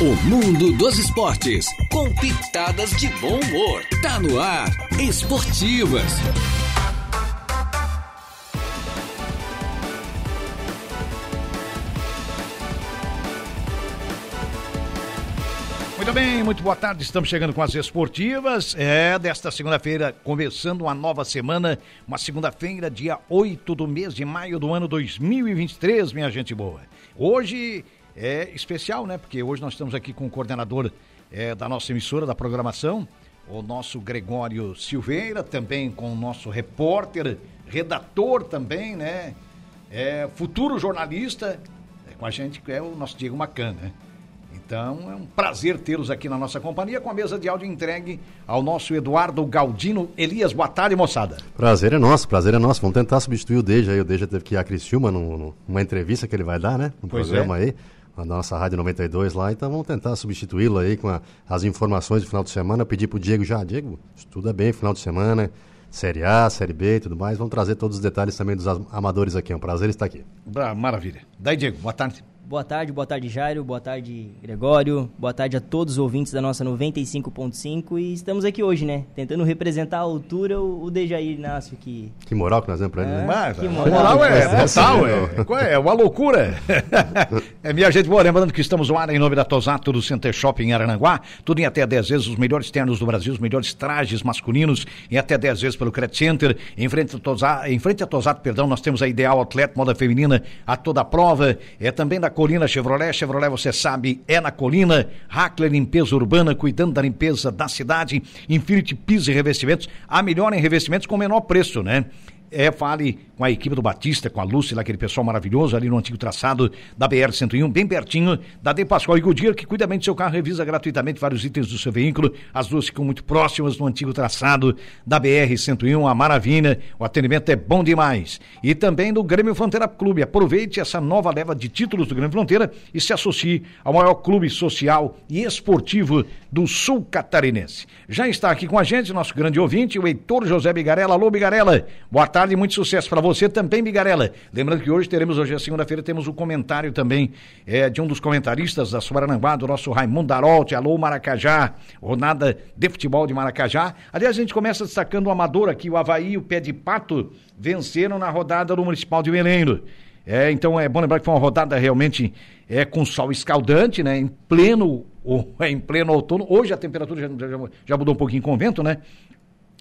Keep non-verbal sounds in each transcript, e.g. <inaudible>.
O mundo dos esportes, com pitadas de bom humor. Tá no ar, Esportivas. Muito bem, muito boa tarde. Estamos chegando com as esportivas. É, desta segunda-feira, começando uma nova semana, uma segunda-feira, dia 8 do mês de maio do ano 2023, minha gente boa. Hoje é especial, né? Porque hoje nós estamos aqui com o coordenador é, da nossa emissora, da programação, o nosso Gregório Silveira, também com o nosso repórter, redator também, né? É, futuro jornalista, é, com a gente que é o nosso Diego Macan, né? Então é um prazer tê-los aqui na nossa companhia com a mesa de áudio entregue ao nosso Eduardo Galdino Elias. Boa tarde, moçada. Prazer é nosso, prazer é nosso. Vamos tentar substituir o Deja aí. O Deja teve que ir a Criciúma numa entrevista que ele vai dar, né? No pois programa é. aí na nossa Rádio 92 lá, então vamos tentar substituí-lo aí com a, as informações do final de semana, pedir pro Diego já, Diego, estuda bem final de semana, Série A, Série B e tudo mais, vamos trazer todos os detalhes também dos amadores aqui, é um prazer estar aqui. Maravilha. Daí, Diego, boa tarde. Boa tarde, boa tarde Jairo, boa tarde Gregório, boa tarde a todos os ouvintes da nossa 95.5 e estamos aqui hoje, né? Tentando representar a altura o, o Dejair Inácio que... Que moral que nós demos pra ele, É, né? Mas, que a moral. moral é É, total, é, qual é, é uma loucura. <laughs> é minha gente boa, lembrando que estamos no ar em nome da Tosato do Center Shopping em Arananguá, tudo em até 10 vezes, os melhores ternos do Brasil, os melhores trajes masculinos em até 10 vezes pelo Credit Center, em frente a Tosato, em frente a Tosato, perdão, nós temos a Ideal Outlet, moda feminina a toda prova, é também da Colina Chevrolet, Chevrolet você sabe, é na Colina, Hackler Limpeza Urbana, cuidando da limpeza da cidade, Infinity Piso e Revestimentos, a melhor em revestimentos com menor preço, né? É, fale com a equipe do Batista, com a Lúcia, lá, aquele pessoal maravilhoso ali no antigo traçado da BR-101, bem pertinho da De Pascoal e Goodyear, que cuida bem do seu carro, revisa gratuitamente vários itens do seu veículo. As duas ficam muito próximas no antigo traçado da BR-101, a maravilha, o atendimento é bom demais. E também do Grêmio Fronteira Clube. Aproveite essa nova leva de títulos do Grêmio Fronteira e se associe ao maior clube social e esportivo do sul catarinense. Já está aqui com a gente nosso grande ouvinte, o Heitor José Bigarella. Alô, Bigarella. Boa tarde e muito sucesso para você também, Bigarella. Lembrando que hoje teremos, hoje é segunda-feira, temos o comentário também é, de um dos comentaristas da Subarananguá, do nosso Raimundo Darolte. Alô, Maracajá. Rodada de futebol de Maracajá. Aliás, a gente começa destacando o amador aqui, o Havaí e o Pé de Pato venceram na rodada do Municipal de Meleiro. É, então é bom lembrar que foi uma rodada realmente é, com sol escaldante, né? Em pleno, <laughs> em pleno outono. Hoje a temperatura já, já, já mudou um pouquinho com o vento, né?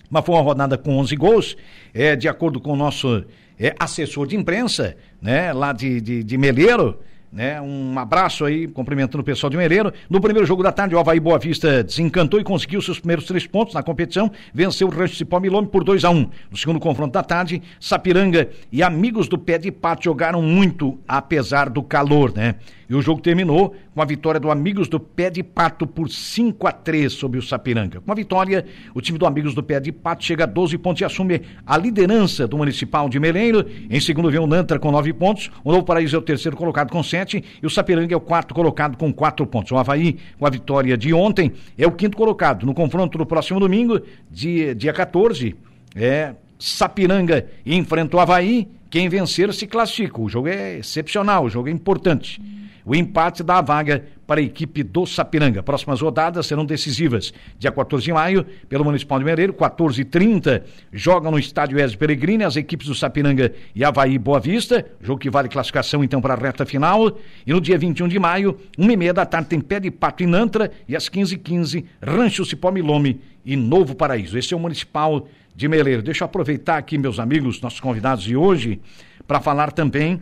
Mas foi uma rodada com 11 gols, é, de acordo com o nosso é, assessor de imprensa, né? Lá de, de, de Meleiro, né? Um abraço aí, cumprimentando o pessoal de Meleiro. No primeiro jogo da tarde, o Havaí Boa Vista desencantou e conseguiu seus primeiros três pontos na competição, venceu o Rancho Cipó Milome por 2 a 1 um. No segundo confronto da tarde, Sapiranga e amigos do pé de pato jogaram muito, apesar do calor, né? E o jogo terminou com a vitória do Amigos do Pé de Pato por 5 a 3 sobre o Sapiranga. Com a vitória, o time do Amigos do Pé de Pato chega a 12 pontos e assume a liderança do Municipal de Meleiro. Em segundo vem o Nantra com 9 pontos, o Novo Paraíso é o terceiro colocado com 7 e o Sapiranga é o quarto colocado com 4 pontos. O Havaí, com a vitória de ontem, é o quinto colocado. No confronto do próximo domingo, dia, dia 14, é Sapiranga enfrenta o Havaí. Quem vencer se classifica. O jogo é excepcional, o jogo é importante. O empate dá a vaga para a equipe do Sapiranga. Próximas rodadas serão decisivas. Dia 14 de maio, pelo Municipal de Mereiro, 14 h 30 jogam no estádio Ezio Peregrini as equipes do Sapiranga e Havaí Boa Vista, jogo que vale classificação então para a reta final. E no dia 21 de maio, 1 e meia da tarde, tem Pé de Pato em Nantra e às 15 h 15 Rancho Cipó Milome e Novo Paraíso. Esse é o Municipal de Meleiro. Deixa eu aproveitar aqui, meus amigos, nossos convidados de hoje, para falar também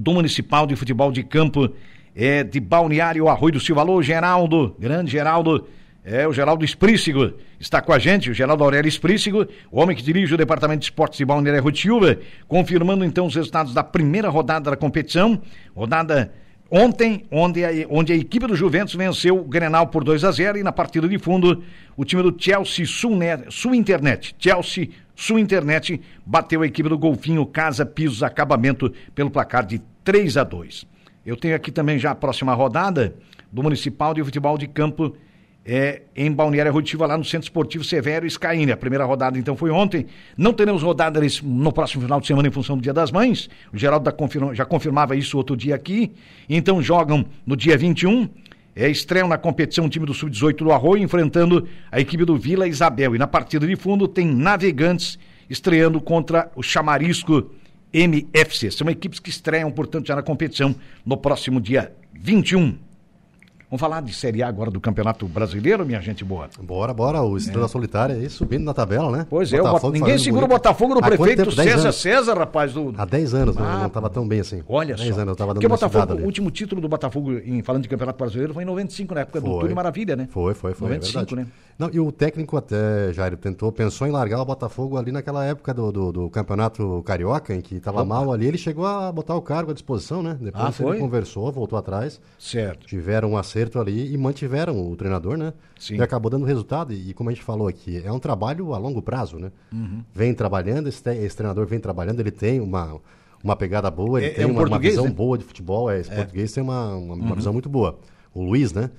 do Municipal de Futebol de Campo é, de Balneário Arroio do Silva. Alô, Geraldo, grande Geraldo, é o Geraldo Esprícigo, está com a gente, o Geraldo Aurélio Esprícigo, o homem que dirige o Departamento de Esportes de Balneário Silva, confirmando então os resultados da primeira rodada da competição, rodada ontem, onde a, onde a equipe do Juventus venceu o Grenal por 2 a 0 e na partida de fundo, o time do Chelsea Sul, Sul Internet, Chelsea Sul Internet bateu a equipe do Golfinho Casa Pisos Acabamento pelo placar de 3 a 2. Eu tenho aqui também já a próxima rodada do Municipal de Futebol de Campo é, em Balneário Rotiva, lá no Centro Esportivo Severo Scaine. A primeira rodada, então, foi ontem. Não teremos rodada no próximo final de semana em função do Dia das Mães. O Geraldo confirma, já confirmava isso outro dia aqui. Então, jogam no dia 21. É, estreia na competição o time do Sub-18 do Arroio, enfrentando a equipe do Vila Isabel. E na partida de fundo tem Navegantes estreando contra o Chamarisco MFC. São equipes que estreiam, portanto, já na competição no próximo dia 21. Vamos falar de Série A agora do Campeonato Brasileiro, minha gente boa. Bora, bora. O Estrela é. Solitária aí subindo na tabela, né? Pois é, Botafogo ninguém segura bonito. o Botafogo no prefeito César? César, rapaz. Do... Há 10 anos, ah, não estava tão bem assim. Olha 10 só. anos eu estava dando Porque o Botafogo, o último título do Botafogo, em, falando de Campeonato Brasileiro, foi em 95, na época foi. do Túlio Maravilha, né? Foi, foi, foi. 95, é né? Não, e o técnico até, Jair, tentou, pensou em largar o Botafogo ali naquela época do, do, do Campeonato Carioca, em que estava mal ali. Ele chegou a botar o cargo à disposição, né? Depois ah, ele conversou, voltou atrás. Certo. Tiveram um acerto ali e mantiveram o treinador, né? Sim. E acabou dando resultado. E, como a gente falou aqui, é um trabalho a longo prazo, né? Uhum. Vem trabalhando, esse, esse, treinador vem trabalhando, ele tem uma, uma pegada boa, ele é, tem é um uma, uma, visão né? boa de futebol. É, esse é. português tem uma, uma, uhum. uma visão muito boa. O Luiz, né?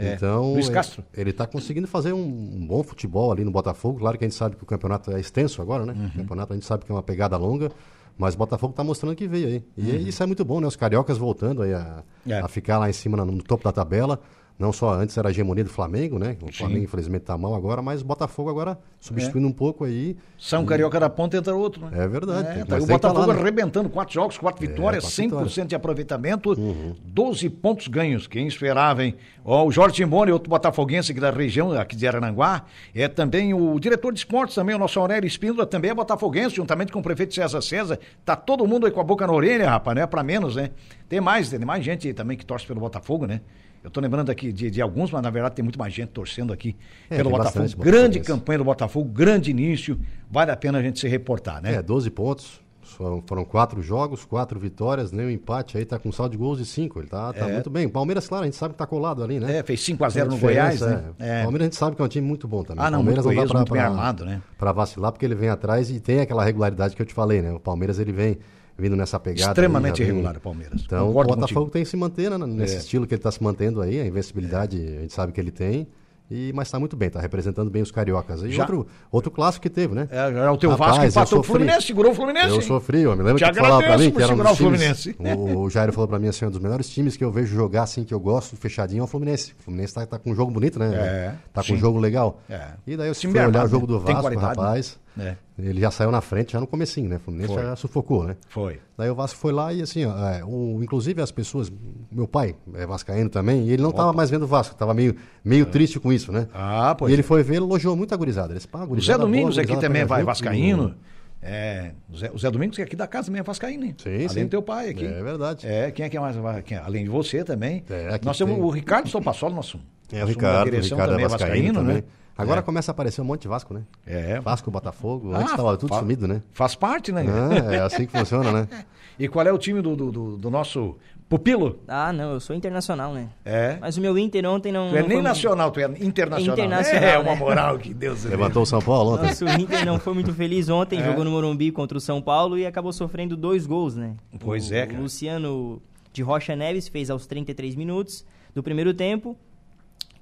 É. Então, Luiz Castro. Ele está conseguindo fazer um, um, bom futebol ali no Botafogo. Claro que a gente sabe que o campeonato é extenso agora, né? Uhum. O campeonato a gente sabe que é uma pegada longa, mas o Botafogo está mostrando que veio aí. E uhum. isso é muito bom, né? Os cariocas voltando aí a, é. a ficar lá em cima no topo da tabela. Não só antes era a hegemonia do Flamengo, né? O Sim. Flamengo infelizmente está mal agora, mas o Botafogo agora substituindo é. um pouco aí. São e... Carioca da ponta entra outro, né? É verdade. É, tá o Botafogo tá lá, né? arrebentando quatro jogos, quatro é, vitórias, é, 100% vitórias. de aproveitamento, uhum. 12 pontos ganhos. Quem esperava, hein? Ó, o Jorge Timbone, outro botafoguense aqui da região, aqui de Arananguá, é também o diretor de esportes também, o nosso Aurélio Espíndola, também é botafoguense, juntamente com o prefeito César César. Tá todo mundo aí com a boca na orelha, rapaz, não é pra menos, né? Tem mais, tem mais gente também que torce pelo Botafogo, né? Eu estou lembrando aqui de, de, alguns, mas na verdade tem muito mais gente torcendo aqui é, pelo Botafogo. Grande campanha do Botafogo, grande início. Vale a pena a gente se reportar, né? É, 12 pontos. Foram, foram quatro jogos, quatro vitórias, nem né? um empate aí, tá com saldo de gols de cinco. Ele tá, tá é. muito bem. Palmeiras, claro, a gente sabe que tá colado ali, né? É, fez 5x0 no Goiás, né? É. Palmeiras a gente sabe que é um time muito bom também. Ah, não, Palmeiras muito não dá pra, muito pra, armado, né? pra vacilar, porque ele vem atrás e tem aquela regularidade que eu te falei, né? O Palmeiras ele vem vindo nessa pegada. Extremamente irregular o Palmeiras. Então Concordo o Botafogo contigo. tem que se manter né, nesse é. estilo que ele está se mantendo aí, a invencibilidade é. a gente sabe que ele tem. E, mas está muito bem, está representando bem os cariocas. E já. outro, outro clássico que teve, né? É, é o teu Rapaz, Vasco empatou o Fluminense, segurou o Fluminense. Eu sofri, eu me lembro Te que falava para mim que era um dos o Fluminense. <laughs> o, o Jairo falou para mim assim, um dos melhores times que eu vejo jogar assim, que eu gosto, fechadinho, é o Fluminense. O Fluminense está tá com um jogo bonito, né? É, tá com um jogo legal. É. E daí eu fui olhar o jogo do Vasco, rapaz... Né? É. Ele já saiu na frente já no comecinho, né? O Fluminense foi. já sufocou, né? Foi. Daí o Vasco foi lá e assim, ó, é, o, inclusive as pessoas, meu pai é vascaíno também, e ele não estava mais vendo o Vasco, estava meio, meio é. triste com isso, né? Ah, pois E ele é. foi ver, elogiou muito a gurizada. Ele disse, o Zé Domingos boa, aqui também vai vascaíno. É, o Zé, o Zé Domingos, que é aqui da casa também é Vascaíno, hein? Sim, Além sim. do teu pai aqui. É verdade. É, quem é que é mais. Quem, além de você também. É, Nós temos tem... o Ricardo Sopassolo, nosso. É, o Ricardo, o Ricardo também é Vascaíno, também. né? Agora é. começa a aparecer um monte de Vasco, né? É. Vasco, Botafogo. Antes estava ah, tudo sumido, né? Faz parte, né? Ah, é assim que funciona, né? <laughs> E qual é o time do, do, do, nosso pupilo? Ah, não, eu sou internacional, né? É. Mas o meu Inter ontem não. Tu é não nem foi... nacional, tu é internacional. É internacional. É, uma né? moral que Deus <laughs> Levantou o São Paulo ontem. Nossa, o Inter não foi muito feliz ontem, é. jogou no Morumbi contra o São Paulo e acabou sofrendo dois gols, né? Pois o, é, cara. O Luciano de Rocha Neves fez aos 33 minutos do primeiro tempo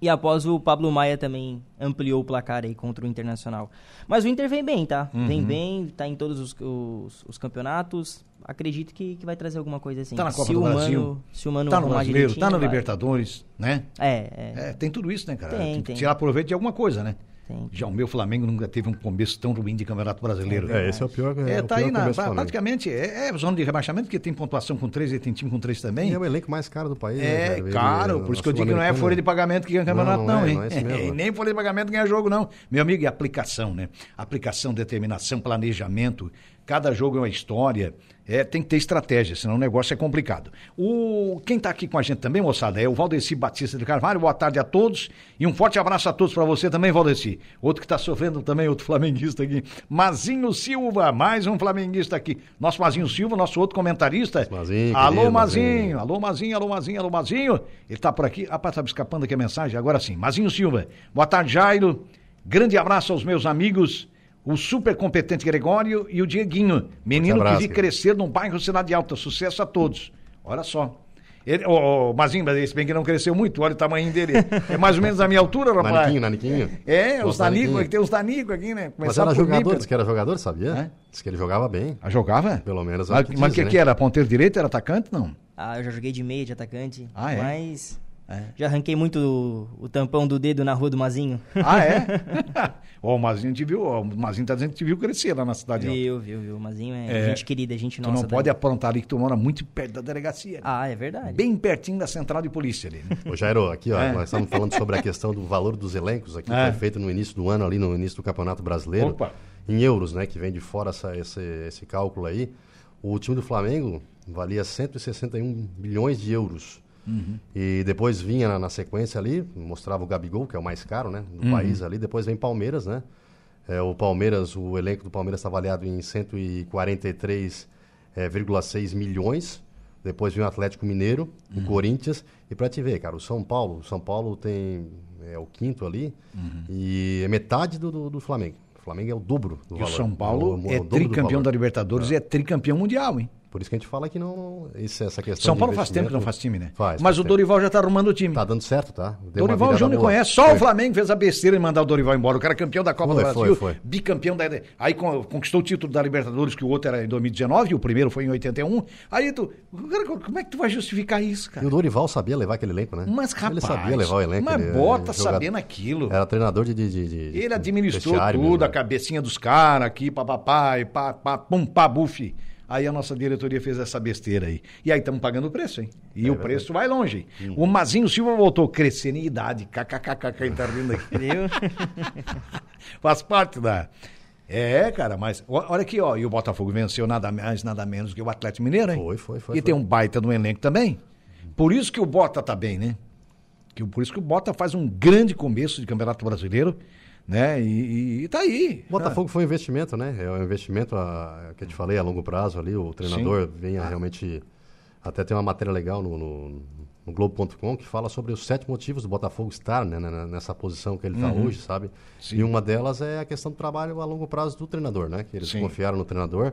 e após o Pablo Maia também ampliou o placar aí contra o Internacional. Mas o Inter vem bem, tá? Uhum. Vem bem, tá em todos os, os, os campeonatos. Acredito que, que vai trazer alguma coisa assim. Tá na Copa se do Brasil. Mano, se o Mano tá no Brasileiro, tá no Libertadores, né? É, é, é. Tem tudo isso, né, cara? Tem, tem, tem. tirar proveito de alguma coisa, né? Tem. Já o meu Flamengo nunca teve um começo tão ruim de Campeonato Brasileiro. É, esse é o pior. É, é tá pior aí na, praticamente é, é, zona de rebaixamento, porque tem pontuação com três e tem time com três também. E é o elenco mais caro do país. É, né, caro, por isso que eu digo que não é folha de pagamento que ganha campeonato, não, não, não é, hein? Não é <laughs> mesmo, nem folha de pagamento ganha jogo, não. Meu amigo, e aplicação, né? Aplicação, determinação, planejamento. Cada jogo é uma história. É, tem que ter estratégia, senão o negócio é complicado. O, quem está aqui com a gente também, moçada, é o Valdeci Batista de Carvalho. Boa tarde a todos e um forte abraço a todos para você também, Valdeci. Outro que está sofrendo também, outro flamenguista aqui. Mazinho Silva, mais um flamenguista aqui. Nosso Mazinho Silva, nosso outro comentarista. Mazinho, alô, querido, Mazinho. Mazinho. Alô, Mazinho, alô, Mazinho, alô, Mazinho. Ele está por aqui. Ah, tá me escapando aqui a mensagem, agora sim. Mazinho Silva, boa tarde, Jairo. Grande abraço aos meus amigos o super competente Gregório e o Dieguinho, menino que vi crescer num bairro Cidade Alta. Sucesso a todos. Olha só. Ele, oh, oh, Mazinho, mas esse bem que não cresceu muito, olha o tamanho dele. É mais ou menos a minha altura, rapaz. Naniquinho, naniquinho. É, os nanicos, tem os nanicos aqui, né? Começar mas era jogador, disse que era jogador, sabia? É? Disse que ele jogava bem. Ah, jogava? Pelo menos. Mas o que, que, né? que, era? Ponteiro direito? Era atacante, não? Ah, eu já joguei de meio, de atacante. Ah, é? Mas Já arranquei muito o, o tampão do dedo na rua do Mazinho. Ah, é? <laughs> Ó, o Mazinho te viu, ó, o Mazinho tá dizendo que te viu crescer lá na cidade. Viu, viu, viu. O Mazinho é, É. gente querida, gente Tu nossa. não pode também. aprontar ali que tu mora muito perto da delegacia. Ah, é verdade. Bem pertinho da central de polícia ali. Né? <laughs> Ô Jairo, aqui ó, É. nós estamos falando sobre a questão do valor dos elencos aqui, É. que foi feito no início do ano, ali no início do Campeonato Brasileiro. Opa. Em euros, né? Que vem de fora essa- esse, esse cálculo aí. O time do Flamengo valia 161 bilhões de euros. Uhum. E depois vinha na, na sequência ali, mostrava o Gabigol, que é o mais caro, né? Do Uhum. país ali. Depois vem Palmeiras, né? É, o Palmeiras, o elenco do Palmeiras está avaliado em 143,6 milhões. Depois vem o Atlético Mineiro, Uhum. o Corinthians. E para te ver, cara, o São Paulo. O São Paulo tem é o quinto ali Uhum. e é metade do, do, do Flamengo. O Flamengo é o dobro do E o valor. São Paulo o- o é tricampeão da Libertadores e é tricampeão mundial, hein? Por isso que a gente fala que não, isso, essa questão São Paulo faz tempo que não faz time, né? Faz. Mas faz o tempo. Dorival já tá arrumando o time. Tá dando certo, tá? Deu Dorival Júnior conhece. Só Foi. o Flamengo fez a besteira em mandar o Dorival embora. O cara é campeão da Copa Foi, do Brasil, foi. bicampeão da. Aí con- conquistou o título da Libertadores, que o outro era em 2019, e o primeiro foi em 81. Aí tu. cara, como é que tu vai justificar isso, E cara? o Dorival sabia levar aquele elenco, né? Mas, rapaz. ele sabia levar o elenco. Mas ele- bota ele sabendo aquilo. Era treinador de. de, de- de- Ele administrou tudo, mesmo, a né? cabecinha dos caras aqui, papapá, e pá, pá, pum, pá, bufi. Aí a nossa diretoria fez essa besteira aí. E aí estamos pagando o preço, hein? E É o preço vai longe. hein? O Mazinho Silva voltou crescendo em idade. KKKK, quem tá rindo aqui. <laughs> <laughs> Faz parte da. É, cara, mas olha aqui, ó. E o Botafogo venceu nada mais, nada menos que o Atlético Mineiro, hein? Foi, foi, foi, E foi. tem um baita no elenco também. Por isso que o Bota tá bem, né? Por isso que o Bota faz um grande começo de Campeonato Brasileiro, né? E, e, tá aí. Botafogo foi um investimento, né? É um investimento a, que eu te falei a longo prazo ali. O treinador venha realmente. Até tem uma matéria legal no, no, no Globo.com que fala sobre os sete motivos do Botafogo estar né, né, nessa posição que ele está hoje, sabe? Uhum. Sim. E uma delas é a questão do trabalho a longo prazo do treinador, né? Que eles Sim. confiaram no treinador.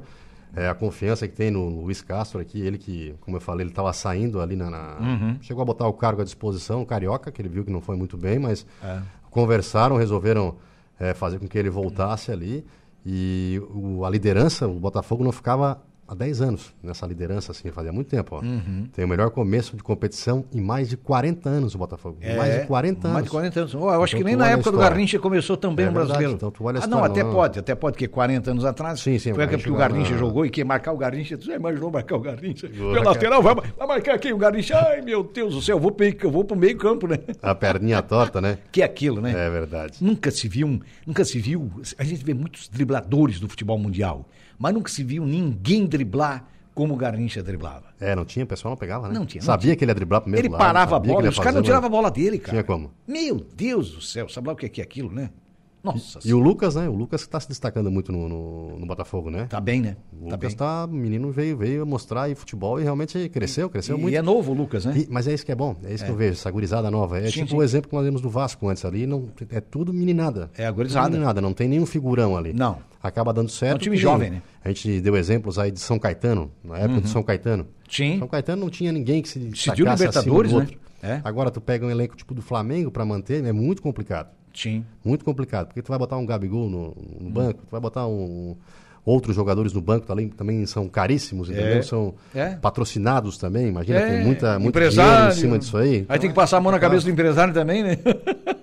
É, a confiança que tem no Luiz Castro aqui, ele que, como eu falei, ele estava saindo ali na, na- Uhum. Chegou a botar o cargo à disposição, o Carioca, que ele viu que não foi muito bem, mas É. conversaram, resolveram é, fazer com que ele voltasse ali. E o- a liderança, o Botafogo não ficava há 10 anos nessa liderança, assim, fazia muito tempo. Uhum. Tem o melhor começo de competição em mais de 40 anos o Botafogo. mais de 40 anos. É, Mais de 40 anos. Ó, eu acho Então que nem na época do. Garrincha começou também É o brasileiro. então tu olha ah, não, até não- pode, até pode, que 40 anos atrás. Sim, sim, Foi a época que o Garrincha jogou e que marcar o Garrincha. Tu já imaginou marcar o Garrincha? Cara. lateral, vai, vai marcar quem? O Garrincha? Ai, meu Deus do céu, eu vou, eu vou pro meio campo, né? A perninha torta, né? <laughs> Que é aquilo, né? É verdade. Nunca se viu, um- nunca se viu. A gente vê muitos dribladores do futebol mundial, mas nunca se viu ninguém driblar como o Garrincha driblava. É, não tinha, o pessoal não pegava, né? Não tinha, não Sabia tinha. que ele ia driblar primeiro Ele lado, parava a bola, os caras não tiravam a bola dele, cara. Tinha como. Meu Deus do céu, sabe lá o que é que é aquilo, né? Nossa E o Lucas, né? O Lucas que está se destacando muito no, no, no Botafogo, né? Tá bem, né? O Tá Lucas bem. tá, o menino veio, veio mostrar aí futebol e realmente cresceu, cresceu E muito. é novo o Lucas, né? E- mas é isso que é bom, é isso que eu vejo, essa gurizada nova. É Sim, tipo sim. o exemplo que nós vimos do Vasco antes ali, não, é tudo meninada. É a gurizada. Meninada, não tem nenhum figurão ali. Não. Acaba dando certo. É um time jovem, né? Uhum. A gente deu exemplos aí de São Caetano, na época de São Caetano. Sim. São Caetano não tinha ninguém que se Decidiu destacasse Libertadores, acima do né? outro. É. Agora tu pega um elenco tipo do Flamengo para manter, é muito complicado. Sim. Muito complicado, porque tu vai botar um Gabigol no, Hum. no banco, tu vai botar um, outros jogadores no banco também, também são caríssimos, entendeu? É. São É. patrocinados também, imagina, É, tem muita, muito empresário. dinheiro em cima disso aí. Aí tem que passar a mão na cabeça do empresário também, né?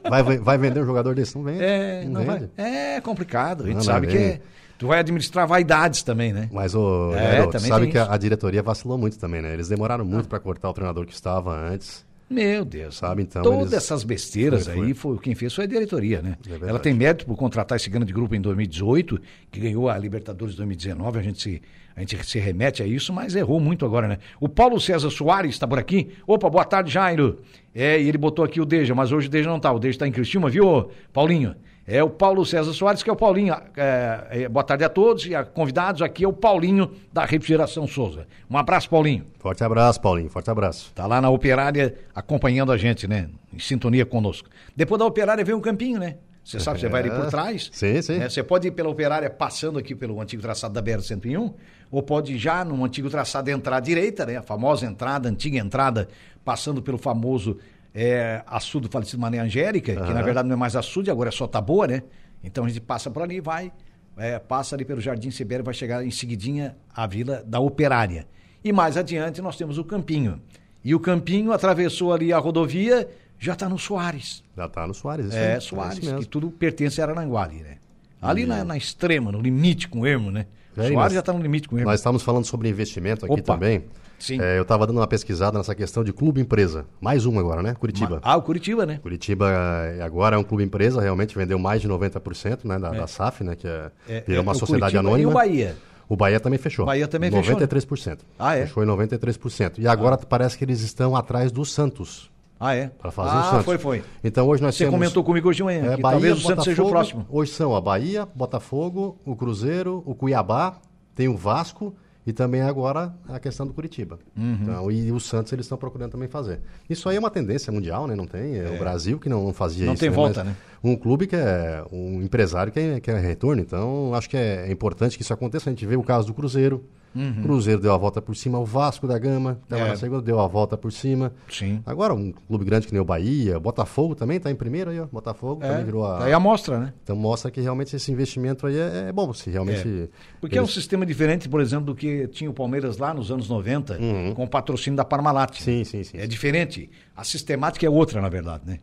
Vai, vai, vender um jogador desse? Não vende. É, não não vende. É complicado. A gente Não, não sabe que tu vai administrar vaidades também, né? Mas o É, sabe que a, isso. Ah. a diretoria vacilou muito também, né? Eles demoraram muito para cortar o treinador que estava antes. Meu Deus. Sabe, então, Todas eles- essas besteiras Foi, aí, foi. foi, quem fez foi a diretoria, né? verdade. Ela tem mérito por contratar esse grande grupo em 2018, que ganhou a Libertadores 2019, a gente se, a gente se remete a isso, mas errou muito agora, né? O Paulo César Soares está por aqui. Opa, boa tarde, Jairo. É, e ele botou aqui o Deja, mas hoje o Deja não tá. O Deja está em Cristina, viu, Paulinho? É o Paulo César Soares, que é o Paulinho. É, é, boa tarde a todos e a convidados. Aqui é o Paulinho da Refrigeração Souza. Um abraço, Paulinho. Forte abraço, Paulinho, forte abraço. Tá lá na Operária acompanhando a gente, né? Em sintonia conosco. Depois da Operária vem um campinho, né? Você sabe, você vai ali por <laughs> trás. Sim, sim. né? Você pode ir pela Operária passando aqui pelo antigo traçado da BR-101, ou pode já no antigo traçado entrar à direita, né? A famosa entrada, antiga entrada, passando pelo famoso é, açude do falecido Mané Angélica, que na verdade não é mais açude, agora é só Taboa, né? Então a gente passa por ali e vai, é, passa ali pelo Jardim Sibério, vai chegar em seguidinha à Vila da Operária. E mais adiante nós temos o Campinho. E o Campinho atravessou ali a rodovia, já está no Soares. Já está no Soares, isso É, aí, Soares, mesmo. que tudo pertence a Arananguá ali, né? Ali na, na extrema, no limite com o Ermo, né? É, Soares já está no limite com o Ermo. Nós estamos falando sobre investimento aqui Opa. também. Sim. É, eu estava dando uma pesquisada nessa questão de clube empresa. Mais uma agora, né? Curitiba. Ah, o Curitiba, né? Curitiba eh, agora é um clube empresa, realmente vendeu mais de 90% né, da, da SAF, né? Que é, É, virou uma é o sociedade Curitiba anônima. E o Bahia. O Bahia também fechou. Bahia também fechou, né? 93%. Ah, é? Fechou em 93%. E agora parece que eles estão atrás do Santos. Ah, é? Para fazer ah, o Santos. foi, foi. Então hoje nós Você temos. comentou comigo hoje de manhã, é, que Bahia, talvez o Santos seja o próximo. Hoje são a Bahia, Botafogo, o Cruzeiro, o Cuiabá, tem o Vasco e também agora a questão do Curitiba. Uhum. Então, e o Santos eles estão procurando também fazer. Isso aí é uma tendência mundial, né? Não tem. É, o Brasil que não, não fazia Não isso. tem né? volta, Mas né? Um clube que é um empresário que é, que é retorno. Então, acho que é, importante que isso aconteça. A gente vê o caso do Cruzeiro. O Cruzeiro deu a volta por cima, o Vasco da Gama, que tava Uhum. É. na segunda, deu a volta por cima. Sim. Agora, um clube grande que nem o Bahia, Botafogo também está em primeiro aí, ó. Botafogo também É, virou a. tá aí a mostra, né? Então mostra que realmente esse investimento aí é, é bom, se realmente. Porque é um eles- sistema diferente, por exemplo, do que tinha o Palmeiras lá nos anos 90, com o patrocínio da Parmalat. né? Sim, sim, sim. É diferente. A sistemática é outra, na verdade, né?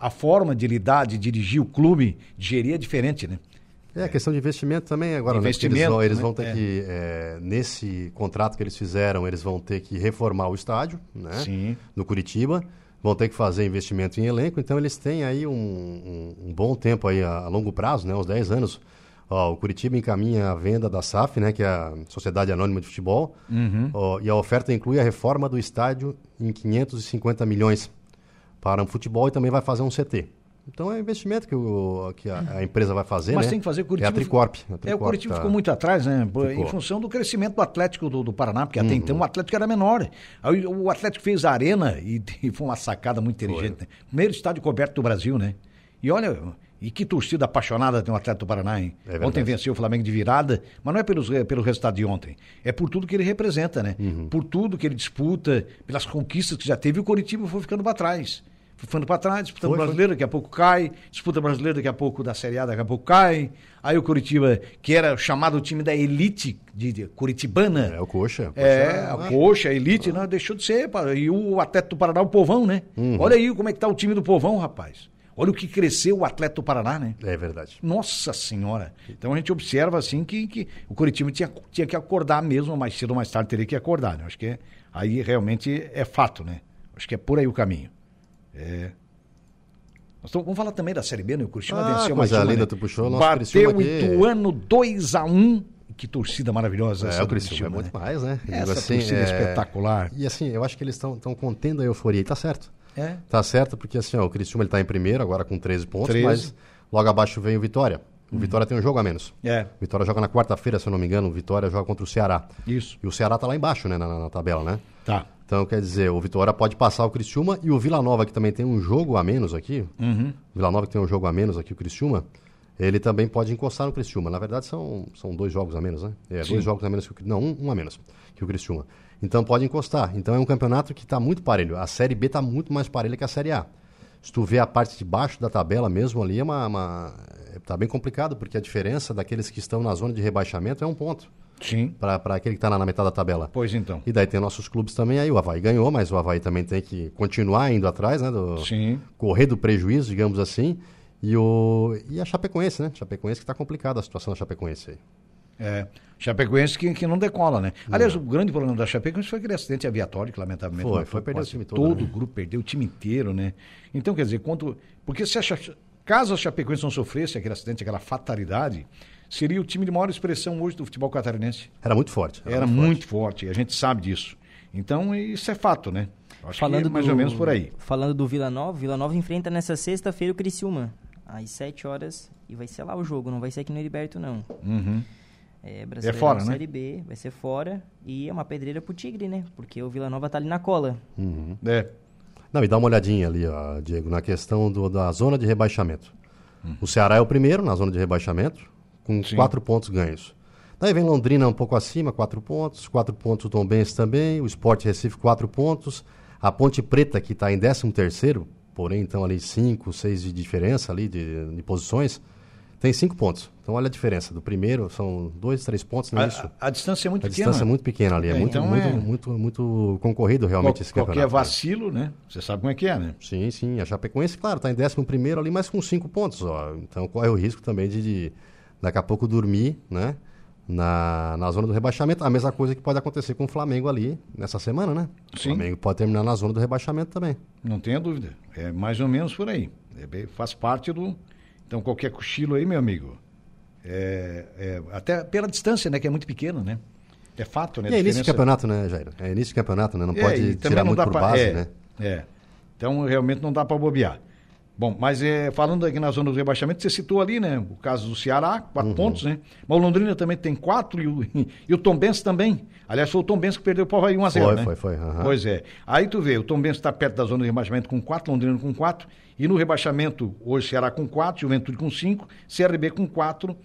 A forma de lidar, de dirigir o clube, de gerir é diferente, né? É, a questão de investimento também agora, né? Investimento, eles vão, eles né? vão ter É. que, é, nesse contrato que eles fizeram, eles vão ter que reformar o estádio, né? Sim. No Curitiba, vão ter que fazer investimento em elenco, então eles têm aí um, um- um bom tempo aí, a, a longo prazo, né? Uns 10 anos. Ó, o Curitiba encaminha a venda da SAF, né? Que é a Sociedade Anônima de Futebol, Uhum. Ó, e a oferta inclui a reforma do estádio em 550 milhões para o futebol e também vai fazer um CT. Então é investimento que, o- que a, a empresa vai fazer, Mas né? tem que fazer É Curitiba. a Tricorp. a É, o Tricorp Curitiba tá- ficou muito atrás, né? Em Ficou. Uhum. função do crescimento do Atlético do, do Paraná, porque até então o Atlético era menor. Aí o Atlético fez a arena e, <laughs> e foi uma sacada muito inteligente. Né? Primeiro estádio coberto do Brasil, né? E olha, e que torcida apaixonada tem o Atlético do Paraná, hein? É ontem venceu o Flamengo de virada, mas não é pelos, re- pelo resultado de ontem. É por tudo que ele representa, né? Uhum. Por tudo que ele disputa, pelas conquistas que já teve, e o Curitiba foi ficando para trás. Foi ficando para trás, disputando o Foi, foi. brasileiro, daqui a pouco cai, disputa brasileira, daqui a pouco da Série A, daqui a pouco cai. Aí o Curitiba, que era chamado o time da elite de, de Curitibana. É o Coxa. É, Coxa, a Coxa, a Elite, não, deixou de ser. E o atleta do Paraná, o Povão, né? Uhum. Olha aí como é que tá o time do Povão, rapaz. Olha o que cresceu o atleta do Paraná, né? É verdade. Nossa Senhora! Então a gente observa assim que, que o Curitiba tinha, tinha que acordar mesmo, mais cedo ou mais tarde teria que acordar. Né? Acho que é- aí realmente é fato, né? Acho que é por aí o caminho. É. Tamo- vamos falar também da Série B, né? O Curitiba Ah, venceu mais uma, linda, né? tu puxou o nosso Bateu o. Ituano 2x1. Que torcida maravilhosa essa É, o Criciúma é muito né? mais, né? Essa Digo torcida é espetacular. E assim, eu acho que eles estão contendo a euforia e tá certo. É. Tá certo, porque assim, ó, o Criciúma ele tá em primeiro, agora com 13 pontos, 13. mas logo abaixo vem o Vitória. O Vitória tem um jogo a menos. É. O Vitória joga na quarta-feira, se eu não me engano, o Vitória joga contra o Ceará. Isso. E o Ceará tá lá embaixo, né, na, na- na tabela, né? Tá. Então, quer dizer, o Vitória pode passar o Criciúma e o Vila Nova, que também tem um jogo a menos aqui. Uhum. O Vila Nova que tem um jogo a menos aqui, o Criciúma. Ele também pode encostar no Criciúma. Na verdade, são, são dois jogos a menos, né? É, Sim. dois jogos a menos que o Não, um, um a menos que o Criciúma. Então pode encostar. Então é um campeonato que está muito parelho. A Série B está muito mais parelha que a Série A. Se tu vê a parte de baixo da tabela mesmo ali, é uma, uma- é- tá bem complicado, porque a diferença daqueles que estão na zona de rebaixamento é um ponto Sim. para aquele que está na, na metade da tabela. Pois então. E daí tem nossos clubes também aí. O Havaí ganhou, mas o Havaí também tem que continuar indo atrás, né? Do, Sim. correr do prejuízo, digamos assim. E, o, e a Chapecoense, né? Chapecoense que está complicada a situação da Chapecoense aí. É. Chapecoense que, que não decola, né? Aliás, o grande problema da Chapecoense foi aquele acidente aviatório que, lamentavelmente, Foi, foi perder o time todo, Todo né? o grupo perdeu, o time inteiro, né? Então, quer dizer, quanto. Porque se a caso a Chapecoense não sofresse aquele acidente, aquela fatalidade, seria o time de maior expressão hoje do futebol catarinense. Era muito forte. Era muito forte, a gente sabe disso. Então, isso é fato, né? Acho Falando que é mais do- ou menos por aí. Falando do Vila Nova, Vila Nova enfrenta nessa sexta-feira o Criciúma, às 7 horas, e vai ser lá o jogo, não vai ser aqui no Heriberto, não. Uhum. É, Brasileirão fora, né? Série B, vai ser fora, e é uma pedreira pro Tigre, né? Porque o Vila Nova tá ali na cola. É. Não, e dá uma olhadinha ali, ó, Diego, na questão do- da zona de rebaixamento. O Ceará é o primeiro na zona de rebaixamento, com Sim. quatro pontos ganhos. Daí vem Londrina um pouco acima, quatro pontos. Quatro pontos o Tom Benz também. O Sport Recife, quatro pontos. A Ponte Preta, que está em 13 terceiro, porém então ali cinco, seis de diferença ali de, de posições, Tem cinco pontos. Então olha a diferença. Do primeiro são dois, três pontos, não é isso? A, a distância é muito A pequena. distância é muito pequena ali. É, É, muito, então muito, é- muito, muito concorrido realmente Qual- esse Qualquer campeonato. né? vacilo, né? Você sabe como é que é, né? Sim, sim. A Chapecoense, claro, está em 11 ali, mas com cinco pontos. Ó. Então corre o risco também de, de daqui a pouco dormir, né? Na, na zona do rebaixamento. A mesma coisa que pode acontecer com o Flamengo ali nessa semana, né? Sim. O Flamengo pode terminar na zona do rebaixamento também. Não tenha dúvida. É mais ou menos por aí. É bem- faz parte do. Então, qualquer cochilo aí, meu amigo. É, é- até pela distância, né? Que é muito pequeno, né? É fato, né? É início de Diferença- campeonato, né, Jair? É início de campeonato, né? Não É, pode tirar não muito por pra- base, é, né? É. Então, realmente não dá para bobear. Bom, mas é, falando aqui na zona do rebaixamento, você citou ali, né? O caso do Ceará, quatro Uhum. pontos, né? Mas o Londrina também tem quatro e o, <laughs> e o Tom Benz também. Aliás, foi o Tom Benz que perdeu o Havaí 1x0, Foi, né? foi, foi, aham. Pois é. Aí tu vê, o Tom Benz está perto da zona do rebaixamento com quatro, Londrina com quatro. E no rebaixamento, hoje Ceará com quatro, Juventude com cinco, CRB com quatro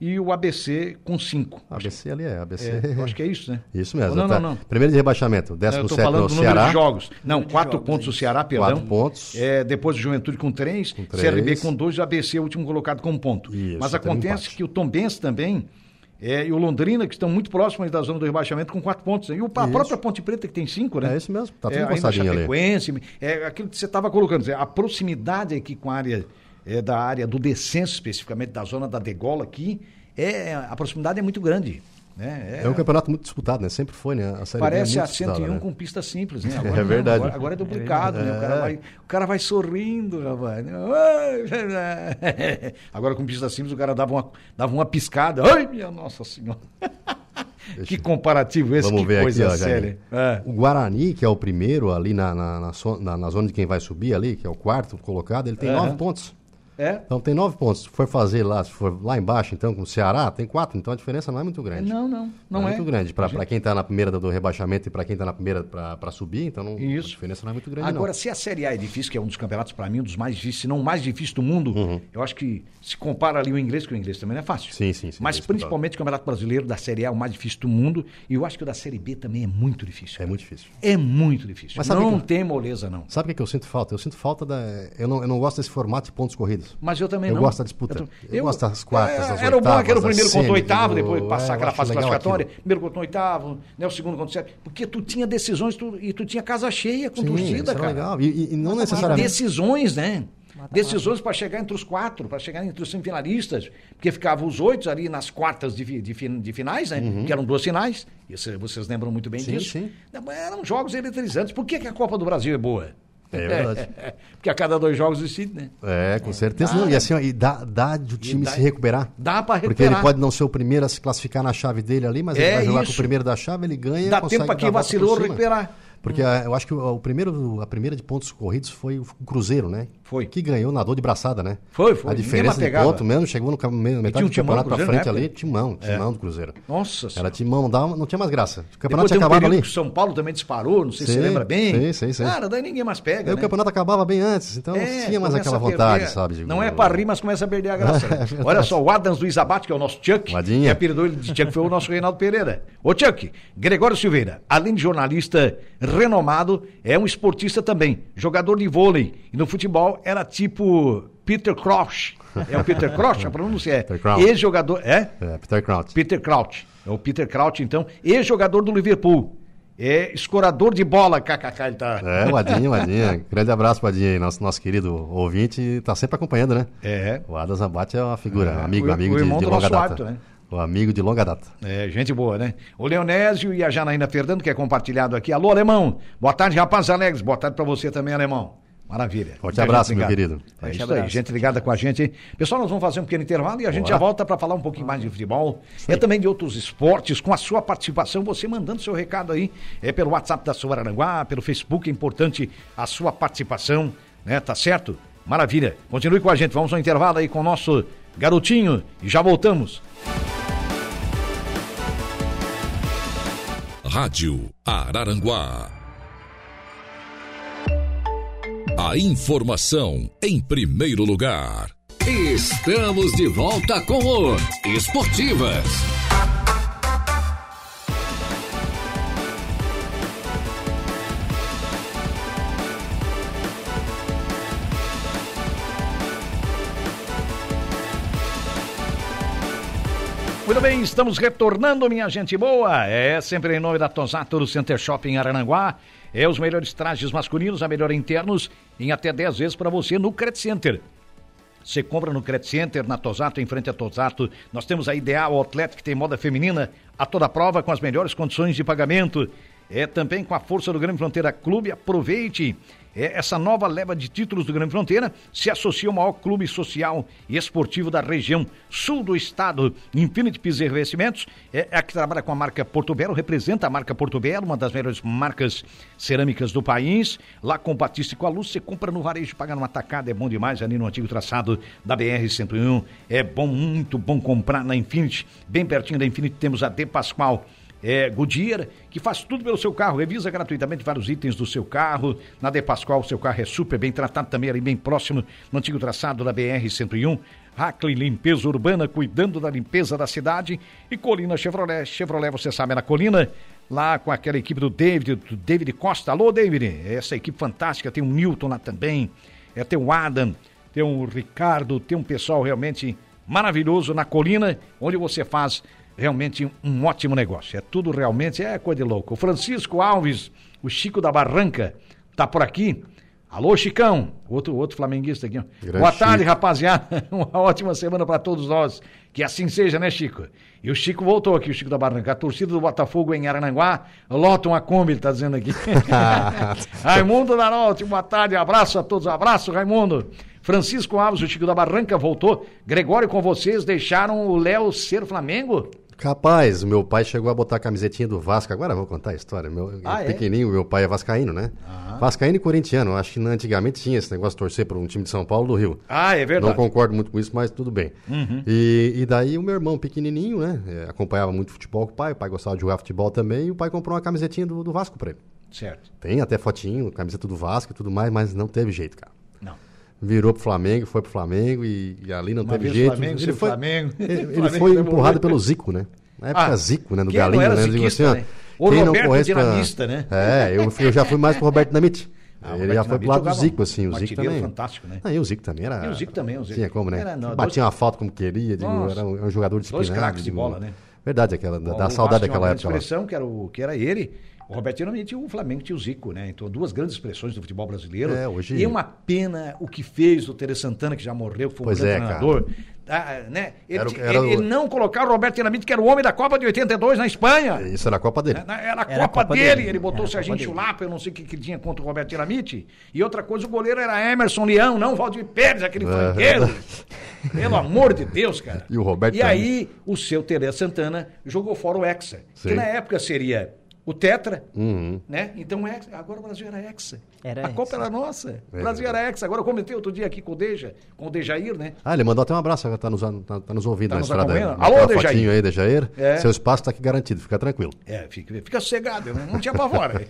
e o ABC com cinco. ABC ali é, ABC. É, eu acho que é isso, né? Isso mesmo. Não, tá. não, não. Primeiro de rebaixamento, Eu 17 estou falando no Ceará. de jogos. Não, de quatro jogos, pontos é o Ceará, Quatro perdão. pontos. É, depois o Juventude com três, três. CRB com dois e o ABC, o último colocado com um ponto. Isso, Mas um acontece empate. que o Tom Benz também é, e o Londrina, que estão muito próximos da zona do rebaixamento, com quatro pontos. E o, a Isso. própria Ponte Preta, que tem cinco, né? É isso mesmo, tá tudo é, ainda a encostadinho ali. É aquilo que você estava colocando, a proximidade aqui com a área, é, da área do descenso, especificamente da zona da degola aqui, é, a proximidade é muito grande. Né? É um campeonato muito disputado, né? Sempre foi, né? A série é Parece muito a 101 disputada, né? com pista simples, né? <laughs> É não, verdade. Agora, agora é duplicado, né? O cara, É. vai, o cara vai sorrindo, rapaz. Ai, <laughs> Agora com pista simples o cara dava uma, dava uma piscada. Ai, minha Nossa Senhora. que comparativo esse, Vamos que ver coisa aqui, ó, séria. É. O Guarani, que é o primeiro ali na, na, na, na- na zona de quem vai subir ali, que é o quarto colocado, ele tem nove pontos. É? Então tem nove pontos. Se for fazer lá, se for lá embaixo, então, com o Ceará, tem quatro. Então a diferença não é muito grande. Não, não. Não, é é. muito grande. Para gente- quem está na primeira do, rebaixamento e para quem está na primeira para subir, então não, Isso. a diferença não é muito grande, Agora, não. se a Série A é difícil, que é um dos campeonatos, para mim, um dos mais difíceis, se não o mais difícil do mundo, Uhum. eu acho que se compara ali o inglês, que o inglês também não é fácil. Sim, sim, sim, Mas principalmente o Campeonato Brasileiro da Série A é o mais difícil do mundo. E eu acho que o da Série B também é muito difícil. É muito difícil. É muito difícil. Mas não que- tem moleza, não. Sabe o que, que eu sinto falta? Eu sinto falta da. Eu não, eu não gosto desse formato de pontos corridos. Mas eu também Eu não. gosto da disputa. tô- Eu gosto das quartas, das Era o bom oitavas, que era o primeiro contra o oitavo, depois é, passar eu aquela fase classificatória. aquilo. Primeiro contra o oitavo, né, o segundo contra o sétimo. Porque tu tinha decisões tu- e tu tinha casa cheia com Sim, torcida, cara. legal. E, e- e não E necessariamente. decisões, né? Decisões para chegar entre os quatro, para chegar entre os semifinalistas, porque ficavam os oito ali nas quartas de, de de finais, né? Que eram duas finais, isso, vocês lembram muito bem Uhum. Sim, disso. sim. Não, Eram jogos eletrizantes. Por que, que a Copa do Brasil é boa? É <laughs> verdade. porque a cada dois jogos decide, né? É, com certeza. Dá. Não, e assim, ó, e dá, dá do time dá- se recuperar. Dá para Porque recuperar. ele pode não ser o primeiro a se classificar na chave dele ali, mas É ele vai jogar com isso. o primeiro da chave, ele ganha. Dá tempo para quem a por vacilou cima. recuperar. Porque ah, eu acho que o, o primeiro, a primeira de pontos corridos foi o Cruzeiro, né? Foi. Que ganhou, nadou de braçada, né? Foi, foi. A diferença de ponto mesmo chegou no metade tinha um do campeonato do pra frente na ali, timão, timão do Cruzeiro. Nossa Era timão, não, não tinha mais graça. O Depois campeonato tem um acabava período ali. que o São Paulo também disparou, não sei se você Sim, lembra bem. sim, sim, sim. Cara, daí ninguém mais pega, Aí né? o campeonato acabava bem antes, então não É, tinha mais aquela vontade, perder. sabe? de- Não é para rir, mas começa a perder a <laughs> graça. né? É. Olha só, o Adams Luiz Abate, que é o nosso Chuck, Vadinha. que apelidou ele de Chuck, foi o nosso Reinaldo Pereira. Ô Chuck, Gregório Silveira, além de jornalista renomado, é um esportista também, jogador de vôlei. E no futebol era tipo Peter Crouch. É o Peter Crouch, a pronúncia é. Ex-jogador. É? É, Peter Crouch. Peter Crouch. É o Peter Crouch, então, ex-jogador do Liverpool. É escorador de bola, kkk, ele tá. É, Wadinha, Wadinha. Grande abraço, Wadinha, aí, nosso, nosso querido ouvinte, tá sempre acompanhando, né? É. O Adas Abate é uma figura, É, amigo, o- amigo o de, de longa data. hábito, né? O amigo de longa data. É, gente boa, né? O Leonésio e a Janaína Fernando, que é compartilhado aqui. Alô, Alemão. Boa tarde, rapaz alegres. Boa tarde pra você também, Alemão. Maravilha. Forte abraço, meu querido. É isso aí, gente ligada com a gente. Pessoal, nós vamos fazer um pequeno intervalo e a gente já volta para falar um pouquinho mais de futebol. É também de outros esportes, com a sua participação, você mandando seu recado aí, é pelo WhatsApp da sua Aranguá, pelo Facebook, é importante a sua participação, né? Tá certo? Maravilha. Continue com a gente, vamos ao intervalo aí com o nosso garotinho e já voltamos. Rádio Araranguá. A informação em primeiro lugar. Estamos de volta com o Esportivas. Muito bem, estamos retornando, minha gente boa. É sempre em nome da Tosato do Center Shopping Arananguá. É os melhores trajes masculinos, a melhor internos, em até 10 vezes para você no Credit Center. Você compra no Credit Center, na Tosato, em frente a Tosato. Nós temos a Ideal Outlet, que tem moda feminina a toda prova, com as melhores condições de pagamento. É também com a força do Grande Fronteira Clube. Aproveite essa nova leva de títulos do Grande Fronteira se associa ao maior clube social e esportivo da região sul do estado, Infinity Pisos e Revestimentos, é, é que trabalha com a marca Porto Belo, representa a marca Porto Belo, uma das melhores marcas cerâmicas do país. Lá com o Batista e com a Luz, você compra no varejo, paga numa tacada, é bom demais, ali no antigo traçado da BR-101. É bom, muito bom comprar na Infinity. Bem pertinho da Infinity temos a De Pascoal é, Goodyear, que faz tudo pelo seu carro, revisa gratuitamente vários itens do seu carro. Na De Pascoal, seu carro é super bem tratado também ali bem próximo, no antigo traçado da BR-101. Hackley Limpeza Urbana, cuidando da limpeza da cidade. E Colina Chevrolet. Chevrolet, você sabe, é na Colina, lá com aquela equipe do David, do David Costa. Alô, David, essa equipe fantástica. Tem o Newton lá também, é, tem o Adam, tem o Ricardo, tem um pessoal realmente maravilhoso na Colina, onde você faz realmente um ótimo negócio. É tudo realmente, é coisa de louco. O Francisco Alves, o Chico da Barranca, tá por aqui. Alô, Chicão, outro, outro flamenguista aqui. Grande Boa tarde, Chico. rapaziada. <laughs> Uma ótima semana para todos nós. Que assim seja, né, Chico? E o Chico voltou aqui, o Chico da Barranca. A torcida do Botafogo em Arananguá lota uma Kombi, ele tá dizendo aqui. <laughs> Raimundo Darolte, boa tarde, abraço a todos, abraço, Raimundo. Francisco Alves, o Chico da Barranca, voltou. Gregório, com vocês, deixaram o Léo ser Flamengo? Capaz, meu pai chegou a botar a camisetinha do Vasco. Agora vou contar a história. Meu, ah, é? pequenininho, meu pai é vascaíno, né? Aham. Vascaíno e corintiano. Acho que antigamente tinha esse negócio de torcer para um time de São Paulo do Rio. Ah, é verdade. Não concordo muito com isso, mas tudo bem. Uhum. E, e, daí o meu irmão pequenininho, né? É, acompanhava muito futebol com o pai. O pai gostava de jogar futebol também. E o pai comprou uma camisetinha do, do Vasco para ele. Certo. Tem até fotinho, camiseta do Vasco e tudo mais, mas não teve jeito, cara virou pro Flamengo, foi pro Flamengo e, e ali não Uma teve jeito. Flamengo, ele foi, Flamengo. Ele, ele foi <laughs> empurrado pelo Zico, né? Na época ah, Zico, né? No Galinho, né? Digo assim, né? O quem Roberto não Dinamista, pra... né? É, eu, eu já fui mais pro Roberto Dinamite. Ah, ele já foi pro lado do Zico, assim. O Zico também. fantástico, né? Ah, e o Zico também era. E o Zico também, o Zico. Tinha como, né? Era, não, Batia dois... uma falta como queria, digo, era um, um jogador disciplinado. Dois craques de bola, né? Verdade, aquela, da, da saudade daquela época. expressão que era, o, que era ele o Roberto Dinamite e o Flamengo tinha o Zico, né? Então, duas grandes expressões do futebol brasileiro. É, hoje... E é uma pena o que fez o Tere Santana, que já morreu, foi um pois grande é, treinador. Ah, né? ele, era, era ele, ele, não colocar o Roberto Dinamite, que era o homem da Copa de 82 na Espanha. Isso era a Copa dele. Era, era a Copa, a Copa dele. dele. Ele botou o Serginho Chulapa, eu não sei o que, que tinha contra o Roberto Dinamite. E outra coisa, o goleiro era Emerson Leão, não Valdir Pérez, aquele é. franqueiro. <laughs> Pelo amor de Deus, cara. E o Roberto E aí, o seu Tere Santana jogou fora o Hexa, Sim. que na época seria o Tetra, uhum. né? Então é, agora o Brasil era hexa. Era a Copa era nossa. É, o Brasil era hexa. Agora eu comentei outro dia aqui com o Deja, com o Dejair, né? Ah, ele mandou até um abraço, tá nos, tá, tá nos ouvindo tá na nos estrada. Alô, Dejair. aí, Dejair. É. Seu espaço está aqui garantido, fica tranquilo. É, fica, fica sossegado, né? não tinha pavora.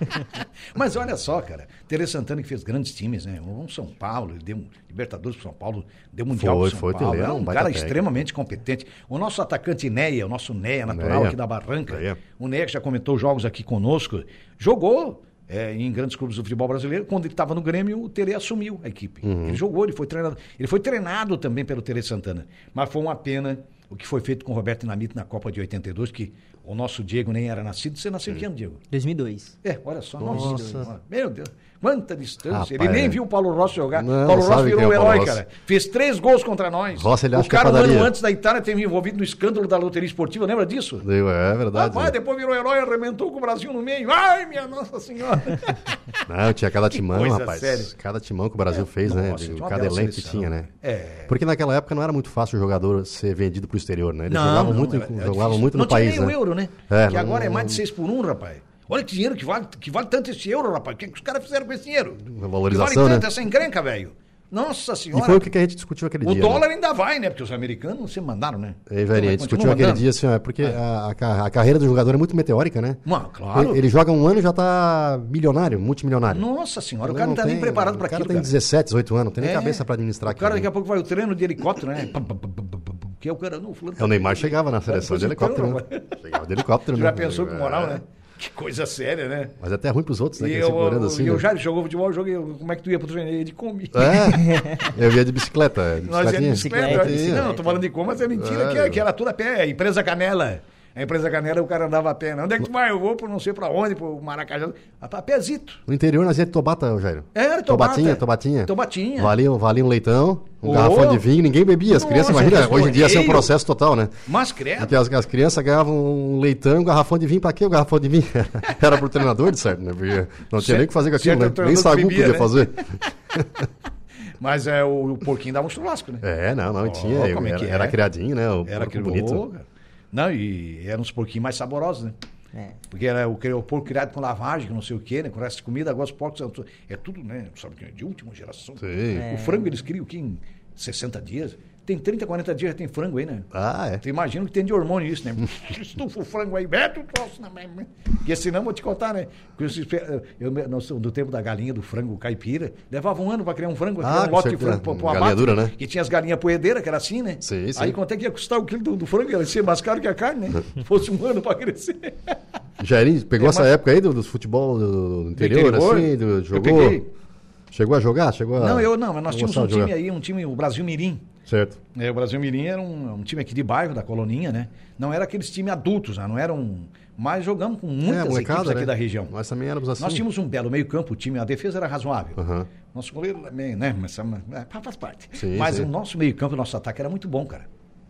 <laughs> Mas olha só, cara, Tere Santana que fez grandes times, né? Um São Paulo, ele deu Libertadores pro São Paulo, deu Mundial foi, pro São foi, Paulo. É um cara extremamente competente. O nosso atacante Neia, o nosso Neia natural Neia. aqui da Barranca, Neia. o Neia que já comentou jogos aqui conosco, jogou é, em grandes clubes do futebol brasileiro. Quando ele estava no Grêmio, o Tere assumiu a equipe. Uhum. Ele jogou, ele foi treinado. Ele foi treinado também pelo Tere Santana. Mas foi uma pena o que foi feito com o Roberto Dinamite na Copa de 82, que o nosso Diego nem era nascido. Você nasceu em que ano, Diego? 2002. É, olha só. Nossa. Meu Deus. Quanta distância. Rapaz, ele nem é. viu o Paulo Rossi jogar. Não, Paulo Rossi virou um é herói, cara. Fez três gols contra nós. Rossi, ele o acha cara, que é um ano antes da Itália, teve envolvido no escândalo da loteria esportiva. Lembra disso? Deu, é verdade. Rapaz, é. depois virou herói, arrebentou com o Brasil no meio. Ai, minha Nossa Senhora. <laughs> Não, tinha cada timão, rapaz. Sério. Cada timão que o Brasil é, fez, né? nossa, né? Cada elenco que tinha, né? É. Porque naquela época não era muito fácil o jogador ser vendido pro exterior, né? Eles não, jogavam não, muito, é, jogavam muito no país. Não tinha nem o euro, né? É, que agora é mais de 6 por 1, rapaz. Olha que dinheiro que vale, que vale tanto esse euro, rapaz. O que, é que os caras fizeram com esse dinheiro? A valorização, que vale tanto né? essa encrenca, velho. Nossa senhora. E foi o que a gente discutiu aquele o dia. O dólar né? ainda vai, né? Porque os americanos se mandaram, né? É, velho, a gente discutiu mandando. aquele dia assim, ó, porque é. a, a, carreira do jogador é muito meteórica, né? Mano, claro. Ele, ele, joga um ano e já tá milionário, multimilionário. Nossa senhora, o cara não tá nem preparado para aquilo. O cara tem 17, 18 anos, não tem nem é. cabeça para administrar aquilo. O cara daqui a pouco vai o treino de helicóptero, né? Que é o cara, não, fulano. É, o Neymar chegava na seleção de helicóptero. Né? Chegava de helicóptero, Já pensou com moral, né? Que coisa séria, né? Mas é até ruim pros outros, né? E Que eu, segurando assim. e eu né? já jogou futebol, eu joguei. Como é que tu ia pro treino? Ele comia. É, eu ia de bicicleta. é, Nós ia de bicicleta. Bicicleta, eu. Não, tô falando de como, mas é mentira, É. que, que era tudo a pé. Empresa Canela. A empresa Canela, o cara andava a pé. né? Onde é que tu vai? Eu vou por não sei pra onde, pro Maracajá. A a pézito. No interior nós ia de Tobata, Jairo. Era, Tobatinha, Tobata. Tobatinha. Tobatinha. Valia, valia um leitão, um Ô. garrafão de vinho, ninguém bebia. As crianças, Nossa, imagina, que hoje em dia ia ser um escorreio. processo total, né? Mas credo. Porque as, as crianças ganhavam um leitão um garrafão de vinho. Pra quê o garrafão de vinho? <laughs> Era pro treinador, de certo, né? Porque não tinha nem o que fazer com aquilo, Certo, né? o Nem sagu podia né? fazer. <laughs> Mas é, o, o porquinho dava um churrasco, né? É, não, não, Ó, tinha. é era, que é? era criadinho, né? O Era aquilo bonito. Ô, cara. Não, e eram uns porquinhos mais saborosos, né? É. Porque era o, o porco criado com lavagem, não sei o quê, né? Com resto de comida, agora os porcos é tudo, né? Sabe que é de última geração. Sim. O frango eles criam aqui em 60 dias. Tem 30, 40 dias já tem frango aí, né? Ah, é. Tu imagina que tem de hormônio isso, né? <laughs> Estufa o frango aí, mete o troço na mesma. Porque senão vou te contar, né? Eu, eu, eu, no, do tempo da galinha, do frango caipira, levava um ano pra criar um frango, Ah, um lote de frango pra, pra Galinha abate, dura, né? Que tinha as galinhas poedeiras, que era assim, né? Sim, sim. Aí quanto é que ia custar o quilo do, do frango? Ia ser mais caro que a carne, né? Se <laughs> fosse um ano pra crescer. <laughs> Jairinho, pegou É, essa mas- época aí do, do futebol do, do interior, interior? assim? Do, Eu jogou? Chegou a jogar? Chegou a... Não, eu não, mas nós tínhamos um time aí, um time, o Brasil Mirim. Certo. É, o Brasil Mirim era um, um time aqui de bairro, da Coloninha, né? Não era aqueles times adultos, né? não eram. Mas jogamos com muitas É, molecada, equipes aqui né? da região. Nós também éramos assim. Nós tínhamos um belo meio-campo, o time, a defesa era razoável. Aham. Nosso goleiro também, né? Mas é, faz parte. Sim, Mas sim. o nosso meio-campo, o nosso ataque era muito bom, cara.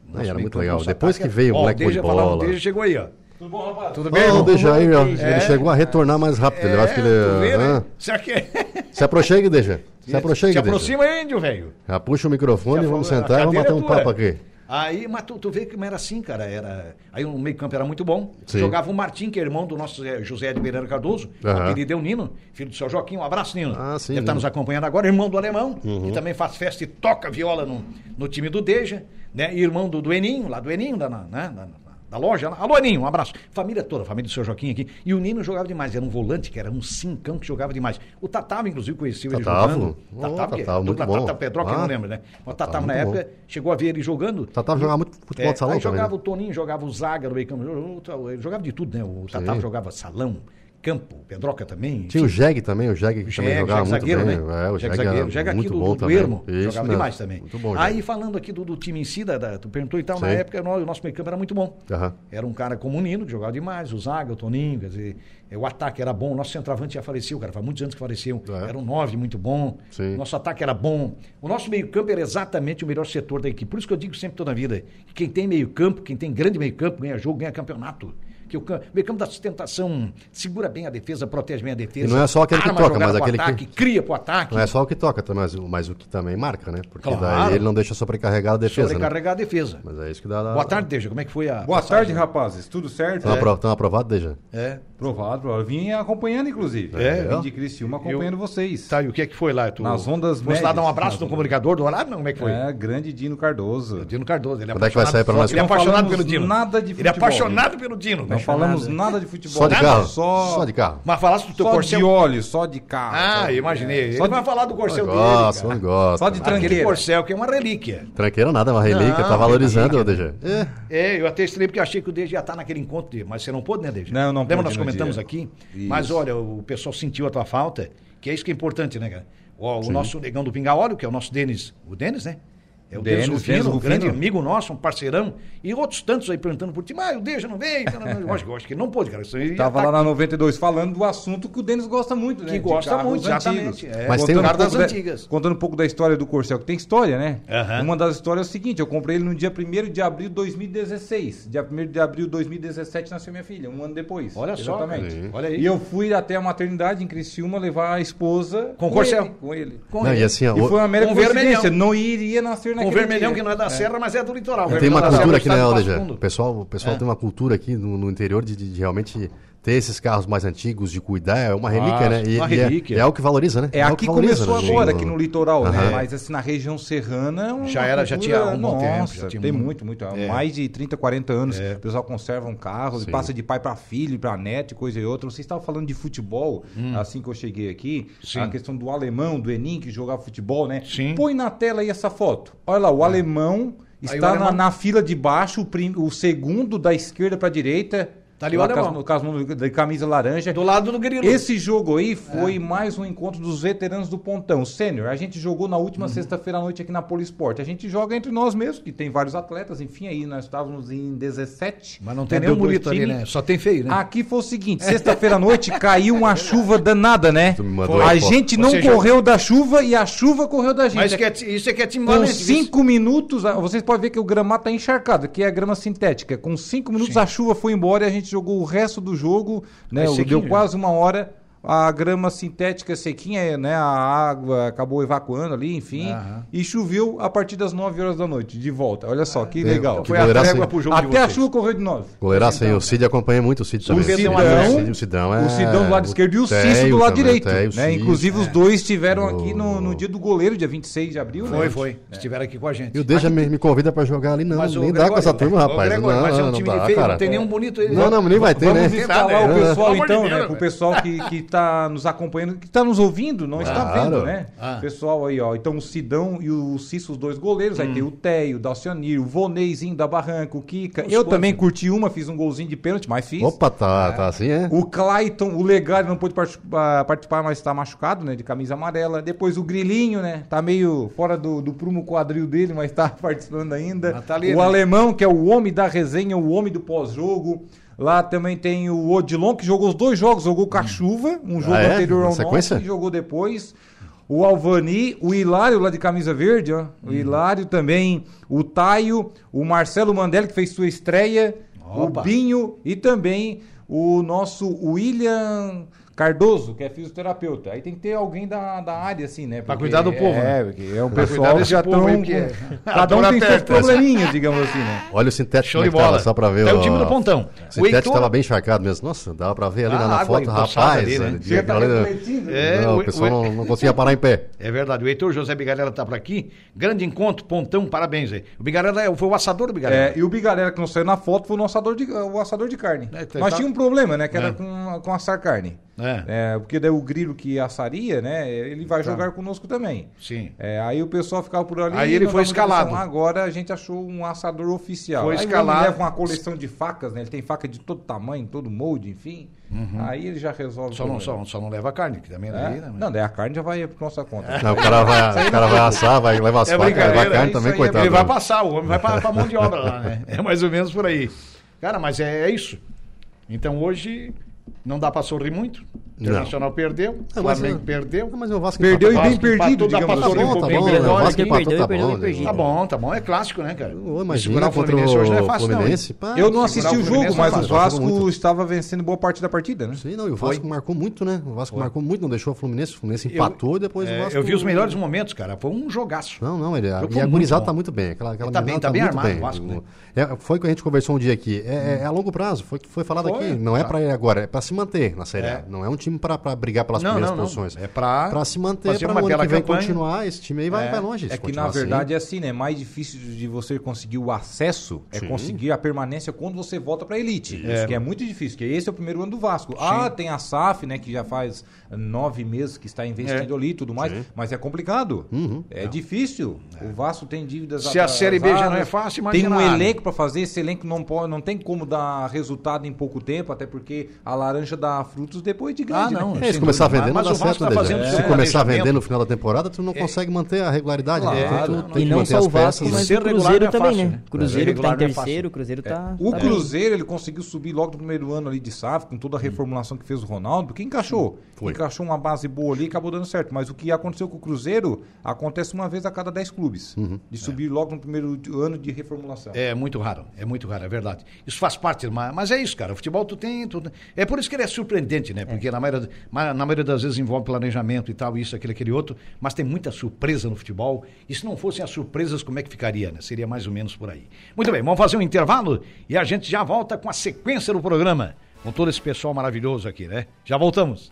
Nosso era muito legal. Depois que veio o moleque de bola. Deja chegou aí, ó. Tudo bom, rapaz? Tudo bem, Ó, irmão? o Dejair, ó, É. ele chegou a retornar mais rápido. eu acho que ele. tu vê, né? Ah, Será que é? <laughs> Se aproxime, Deja. Se aproxime, Se aproxima aí, índio, velho. Já puxa o microfone, Já vamos falou, sentar e vamos bater um é papo aqui. Aí, mas tu, tu vê que era assim, cara. Era... Aí o meio-campo era muito bom. Sim. Jogava o Martim, que é irmão do nosso eh, José de Beirano Cardoso. Apelido é o Nino, filho do seu Joaquim. Um abraço, Nino. Ah, sim, Ele está. Uhum. nos acompanhando agora, irmão do Alemão, que também faz festa e toca viola no, no time do Deja, né? E irmão do, do Eninho, lá do Eninho, da, na- né? da, da loja. Alô, Eninho, um abraço. Família toda, família do seu Joaquim aqui. E o Nino jogava demais, era um volante, que era um cincão que jogava demais. O Tatavo, inclusive, conheceu ele jogando. Ô, Tatavo, que é Tatavo, muito dupla bom. Tata Pedro, que eu Ah, não lembro, né? O Tatavo, na época, chegou a ver ele jogando. Tatavo jogava muito futebol É, de salão aí também, jogava né? o Toninho, jogava o Zaga no meio campo, ele jogava de tudo, né? O Tatavo jogava salão, campo, Pedroca também. Tinha o Jeg também, o Jeg que também jogava Jegue muito zagueiro, bem. né? É, o Jegue Jeg zagueiro. era Jegue aqui do, bom do. Ermo, jogava mesmo. demais também. Muito bom, Aí Jeg. falando aqui do, do time em si, da, da- tu perguntou e tal, na Sim. época o nosso meio campo era muito bom. Aham. Era um cara como o Nino, que jogava demais, o Zaga, o Toninho, quer dizer, é, o ataque era bom, o nosso centroavante já faleceu, cara, faz muitos anos que faleceu, É. era um nove muito bom, Sim. nosso ataque era bom, o nosso meio campo era exatamente o melhor setor da equipe, por isso que eu digo sempre toda a vida, que quem tem meio campo, quem tem grande meio campo, ganha jogo, ganha campeonato. Que o meio campo da sustentação segura bem a defesa, protege bem a defesa. E não é só aquele que toca, mas aquele que- ataque, cria pro ataque. Não é só o que toca, também, mas, o- mas o que também marca, né? Porque Claro. daí ele não deixa sobrecarregar a defesa, né? Sobrecarregar a defesa. Mas é isso que dá... dá Boa tarde, Deja. Como é que foi a. Boa passagem? tarde, rapazes. Tudo certo? Estão apro- estão aprovados, Deja? É. Provado, provado. Vim acompanhando, inclusive. É? Vim de Criciúma acompanhando vocês. Tá, e o que é que foi lá? Tu... Nas ondas Você lá dar um abraço no comunicador do horário? Não, como é que foi? É, grande Dino Cardoso. Dino Cardoso. Ele é Quando é que vai sair pra nós? Ele é apaixonado pelo Dino. nada de Ele é futebol. apaixonado pelo Dino. Não né? Falamos nada de futebol. Só de Nada? carro? Só, Só de carro. Mas falasse do teu só corcel. de óleo, só de carro. Ah, só de- imaginei. Só Ele de, vai falar do corcel dele. Cara. não gosta. Só de Aquele tranqueira. corcel que é uma relíquia. Tranqueira nada, é uma relíquia, Não, tá valorizando, relíquia. Deja. É. É, eu até estranhei porque eu achei que o Deja ia estar naquele encontro dele, mas você não pôde, né, Deja? Não, não Lembra nós comentamos dia. aqui? Isso. Mas olha, o pessoal sentiu a tua falta, que é isso que é importante, né, cara? O, o nosso negão do Pinga Óleo, que é o nosso Denis, o Denis, né? É o Denis, Denis, Rufino, um grande amigo nosso, um parceirão, e outros tantos aí perguntando por ti, mas o Deja não veio, eu acho, eu acho que ele não pôde, cara. Isso ia Tava tá lá na 92 falando do assunto que o Denis gosta muito, né? Que gosta muito, exatamente, antigos. é. Mas Contando tem um cara das pouco da- antigas. Contando um pouco da história do Corcel, que tem história, né? Aham. Uma das histórias é o seguinte, eu comprei ele no dia 1 de abril de 2016. Dia 1 de abril de 2017 nasceu minha filha, um ano depois. Olha só, Exatamente. Olha aí. E eu fui até a maternidade em Criciúma levar a esposa Com o Corcel. ele, com ele. Com Não, ele. e assim, ó, E foi uma mera coincidência, não iria nascer Com o naquele vermelhão dia. que não é da serra, mas é do litoral. Tem uma cultura aqui, né, do estado de Deja? Passo O pessoal, o pessoal É. tem uma cultura aqui no, no interior de, de- de realmente ter esses carros mais antigos, de cuidar, é uma relíquia, Ah, né? E, uma e é- relíquia. É, o que valoriza, né? É, o aqui que valoriza, começou né? agora, aqui no litoral, né? Aham. Mas assim, na região serrana. é uma Já era- já tinha um bom tempo, Nossa, já tinha tem muito. muito, É. Mais de 30, 40 anos. O pessoal conserva um carro, Sim. passa de pai para filho, para neto, coisa e outra. Vocês estavam falando de futebol, assim que eu cheguei aqui. Hum. Sim. A questão do alemão, do Enim, que jogava futebol, né? Sim. Põe na tela aí essa foto. Olha lá, o alemão está o alemão- Na, na fila de baixo, o, prim- o segundo da esquerda para direita. Tá ali o alemão. as mãos de camisa laranja. Do lado do grilo. Esse jogo aí foi mais um encontro dos veteranos do Pontão. Sênior, a gente jogou na última Uhum. sexta-feira à noite aqui na Polisport. A gente joga entre nós mesmos, que tem vários atletas. Enfim, aí nós estávamos em 17. Mas não tem nenhum bonito ali, né? Só tem feio, né? Aqui foi o seguinte, sexta-feira à noite caiu uma chuva danada, né? Mandou A gente não seja- correu da chuva e a chuva correu da gente. Mas que é isso é que é time Com cinco minutos, ah, vocês podem ver que o gramado tá encharcado, que é grama sintética. Com cinco minutos Sim. a chuva foi embora e a gente jogou o resto do jogo, né? Deu quase uma hora. A grama sintética sequinha, né? A água acabou evacuando ali, enfim. Aham. E choveu a partir das 9 horas da noite, de volta. Olha só, que É, legal. Foi a trégua pro jogo de Até a chuva correu de nós. Goleiraço aí, o Cid acompanha muito o Cid também. O Cid- o Sidão é... O Sidão do lado esquerdo e o Cício do lado também, direito. Teio, né? Cício. Inclusive, os dois estiveram O- aqui no, no dia do goleiro, dia 26 de abril. Foi, né? foi. Estiveram aqui com a gente. E o Deja me, me convida pra jogar ali, não. Mas nem dá com essa turma, rapaz. Gregório, não, mas é um não, time feio, não tem nenhum bonito. Não, não, nem vai ter, Vamos né? Nada, o né? pessoal então, né? né? Pro pessoal que, que tá nos acompanhando, que tá nos ouvindo, não está Claro. vendo, né? Ah. Pessoal aí, ó. Então o Sidão e o Cício, os dois goleiros. Aí tem o Teio, o Dalcionir, o Voneizinho da Barranca, o Kika. Os Eu quantos? também curti uma, fiz um golzinho de pênalti, mas fiz. Opa, tá, tá assim, é? O Clayton, o Legário não pôde ah, participar, mas está machucado, né? De camisa amarela. Depois o Grilinho, né? Tá meio fora do, do prumo quadril dele, mas tá <laughs> participando ainda. Tá ali, o né? Alemão, que é o homem da resenha, o homem do pós-jogo. Lá também tem o Odilon, que jogou os dois jogos. Jogou com a chuva, um jogo é? anterior ao nosso, e jogou depois. O Alvani, o Hilário lá de camisa verde, ó. O Hilário também, o Taio, o Marcelo Mandelli, que fez sua estreia, Opa. o Binho e também o nosso William Cardoso, que é fisioterapeuta. Aí tem que ter alguém da, da área, assim, né? Pra cuidar do povo, É, né? porque é um Pra pessoal que já aí que é- <laughs> Cada um tem seus probleminhas, digamos assim, né? Olha o sintético Show de que tava, bola. só pra ver É o time do Pontão. O O sintético Heitor- tava bem encharcado mesmo. Nossa, dava pra ver ali Ah, na, na foto, rapaz. ali, né? Chega aquilo tá ali- refletindo. É, não, o- o pessoal o- não, não conseguia parar em pé. É verdade. O Heitor José Bigarella tá por aqui. Grande encontro, Pontão, parabéns aí. O Bigarella é- foi o assador do Bigarella. É, e o Bigarela que não saiu na foto foi o assador de, o assador de carne. É, tá- Mas tá- tinha um problema, né? Que era É. com, com assar carne. É. É, porque daí o grilo que assaria, né? Ele vai jogar conosco também. Sim. É, aí o pessoal ficava por ali. Aí ele foi escalado. atenção. Agora a gente achou um assador oficial. Foi aí escalado. Ele leva uma coleção de facas, né? Ele tem faca de todo tamanho, todo molde, enfim. Aí ele já resolve. Uhum. Só não, só, só não leva carne, que também É? daí, né? Não, daí a carne já vai por nossa conta. Não, o cara vai, o cara vai assar, vai levar as É facas, brincadeira, levar carne isso também, é coitado. Ele vai passar, o homem vai pra, pra mão de obra lá, né? <laughs> É mais ou menos por aí. Cara, mas é, é isso. Então hoje não dá pra sorrir muito. O Internacional perdeu, o Não, mas Flamengo é- perdeu. Não, mas o Vasco Perdeu e bem perdido, dá digamos assim. Tá bom, tá bom, melhor. o Vasco empatou, perdeu, tá perdeu bom. Tá bom, tá bom. É clássico, né, cara? Imagina Segurar o Fluminense hoje não é o fácil, não, Eu não assisti o jogo, não mas o Vasco estava vencendo boa parte da partida, né? Sim, não, e o Vasco marcou muito, né? O Vasco marcou muito, não deixou o Fluminense. O Fluminense empatou e depois É, o Vasco. eu vi os melhores momentos, cara. Foi um jogaço. Não, não, ele, e a muito gurizada tá muito bem. Aquela, aquela Ele tá bem, tá bem armado, o Vasco, né? É, foi o que a gente conversou um dia aqui. É, é a longo prazo, foi o que foi falado aqui. Não é tá. pra ir agora, é pra se manter na Série A. É. Não é um time pra, pra brigar pelas Não, primeiras não, não. posições. É pra Pra se manter, uma o ano que vem continuar, esse time aí vai, vai longe. É que na assim. verdade é assim, né? Mais difícil de você conseguir o acesso é Sim. conseguir a permanência quando você volta pra elite. É. Isso que é muito difícil, que esse é o primeiro ano do Vasco. Ah, tem a SAF, né? Que já faz nove meses que está investindo É. ali e tudo mais, Sim. mas é complicado. Uhum. É difícil. O Vasco tem dívidas Se a Série B já não é fácil, Tem imagina um a área. elenco pra fazer, esse elenco não, pode, não tem como dar resultado em pouco tempo, até porque a laranja dá frutos depois de Ah, não. né? É, se começar vender, Mas não o dá certo, tá né, fazendo Se começar a vender no final da temporada, tu não consegue manter a regularidade. né? Claro, Então, tu não. tem E que não manter só as o Vasco, peças. mas o Cruzeiro não é também, fácil, né? né? Cruzeiro que tá em é terceiro, o Cruzeiro tá. O tá Cruzeiro, ele conseguiu subir logo no primeiro ano ali de SAF, com toda a reformulação que fez o Ronaldo, porque encaixou. Foi. Encaixou uma base boa ali e acabou dando certo. Mas o que aconteceu com o Cruzeiro, acontece uma vez a cada 10 clubes. De subir logo no primeiro ano de reformulação. É muito raro, é muito raro, é verdade. Isso faz parte, mas, é isso, cara. O futebol tu tem, é por isso que ele é surpreendente, né? Porque na, maioria, ma- na maioria das vezes envolve planejamento e tal, isso, aquele, aquele outro, mas tem muita surpresa no futebol. E se não fossem as surpresas, como é que ficaria, né? Seria mais ou menos por aí. Muito bem, vamos fazer um intervalo e a gente já volta com a sequência do programa, com todo esse pessoal maravilhoso aqui, né? Já voltamos.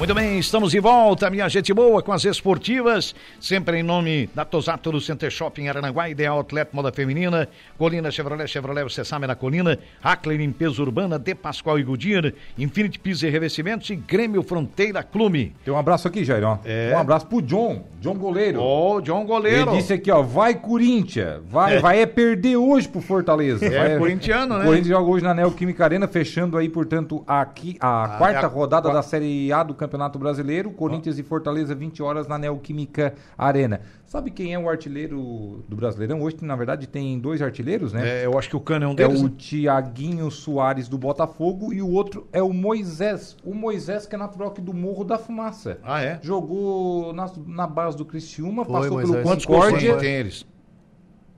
Muito bem, estamos de volta, minha gente boa, com as esportivas, sempre em nome da Tosato do Center Shopping Arananguá, Ideal Outlet Moda Feminina, Colina Chevrolet, Chevrolet, você sabe na Colina, Ackley Limpeza Urbana, De Pascoal e Goodyear, Infinity Pisos e Revestimentos e Grêmio Fronteira Clube. Tem um abraço aqui, Jair, ó. É. Um abraço pro John, John Goleiro. Ô, John Goleiro. Ele disse aqui, ó, vai Corinthians, vai, É. vai é perder hoje pro Fortaleza. É, vai, corintiano, né? O Corinthians joga hoje na Neoquímica Arena, fechando aí, portanto, aqui a quarta é a rodada qua- da Série A do Campeonato Brasileiro, Corinthians e Fortaleza, 20 horas na Neoquímica Arena. Sabe quem é o artilheiro do Brasileirão? Hoje, na verdade, tem dois artilheiros, né? É, eu acho que o Cano é um É deles. o né? Tiaguinho Soares do Botafogo e o outro é o Moisés. O Moisés que é natural aqui do Morro da Fumaça. Ah, é? Jogou na, na base do Criciúma, Foi, passou Moisés. pelo Quantos Concórdia. tem, tem eles?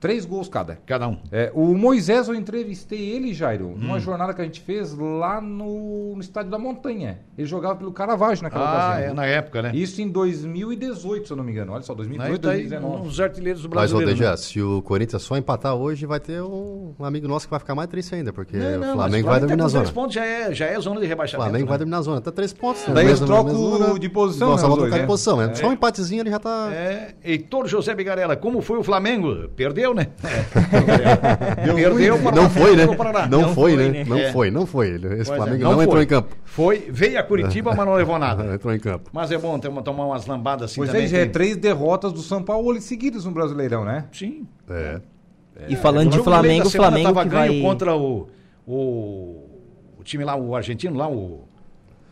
Três gols cada. Cada um. É, o Moisés, eu entrevistei ele, Jairo, Hum. numa jornada que a gente fez lá no, no Estádio da Montanha. Ele jogava pelo Caravaggio naquela Ah, ocasião. é, na época, né? Isso em 2018, se eu não me engano. Olha só, Aí 2018, tá aí 2019. os artilheiros do Mas, ô brasileiro. Deja, né? se o Corinthians só empatar hoje, vai ter um, amigo nosso que vai ficar mais triste ainda, porque Não, não, o mas Flamengo vai dormir tá na com zona. três pontos já é, já é zona de O rebaixamento. Flamengo vai né? dormir na zona. Tá três pontos. Daí eles mesmo- trocam de posição, Nossa, né, a trocar de né? posição, né? Só um empatezinho ele já tá... É, Heitor José Bigarella, como foi o Flamengo? Perdeu, né? <laughs> Deu Perdeu ruim. Não foi, né? Não, Não foi, foi, né? né? Não É. foi, não foi. Esse Pois é, Flamengo não, entrou foi. em campo. Foi, veio a <laughs> Curitiba, mas não levou nada. Não entrou em campo. Mas é bom ter uma- tomar umas lambadas assim Pois também. é, já é que- três derrotas do São Paulo seguidas no Brasileirão, né? Sim. É. E falando de Flamengo, o Flamengo tava que ganho vai... contra o, o, o time lá, o argentino lá, o...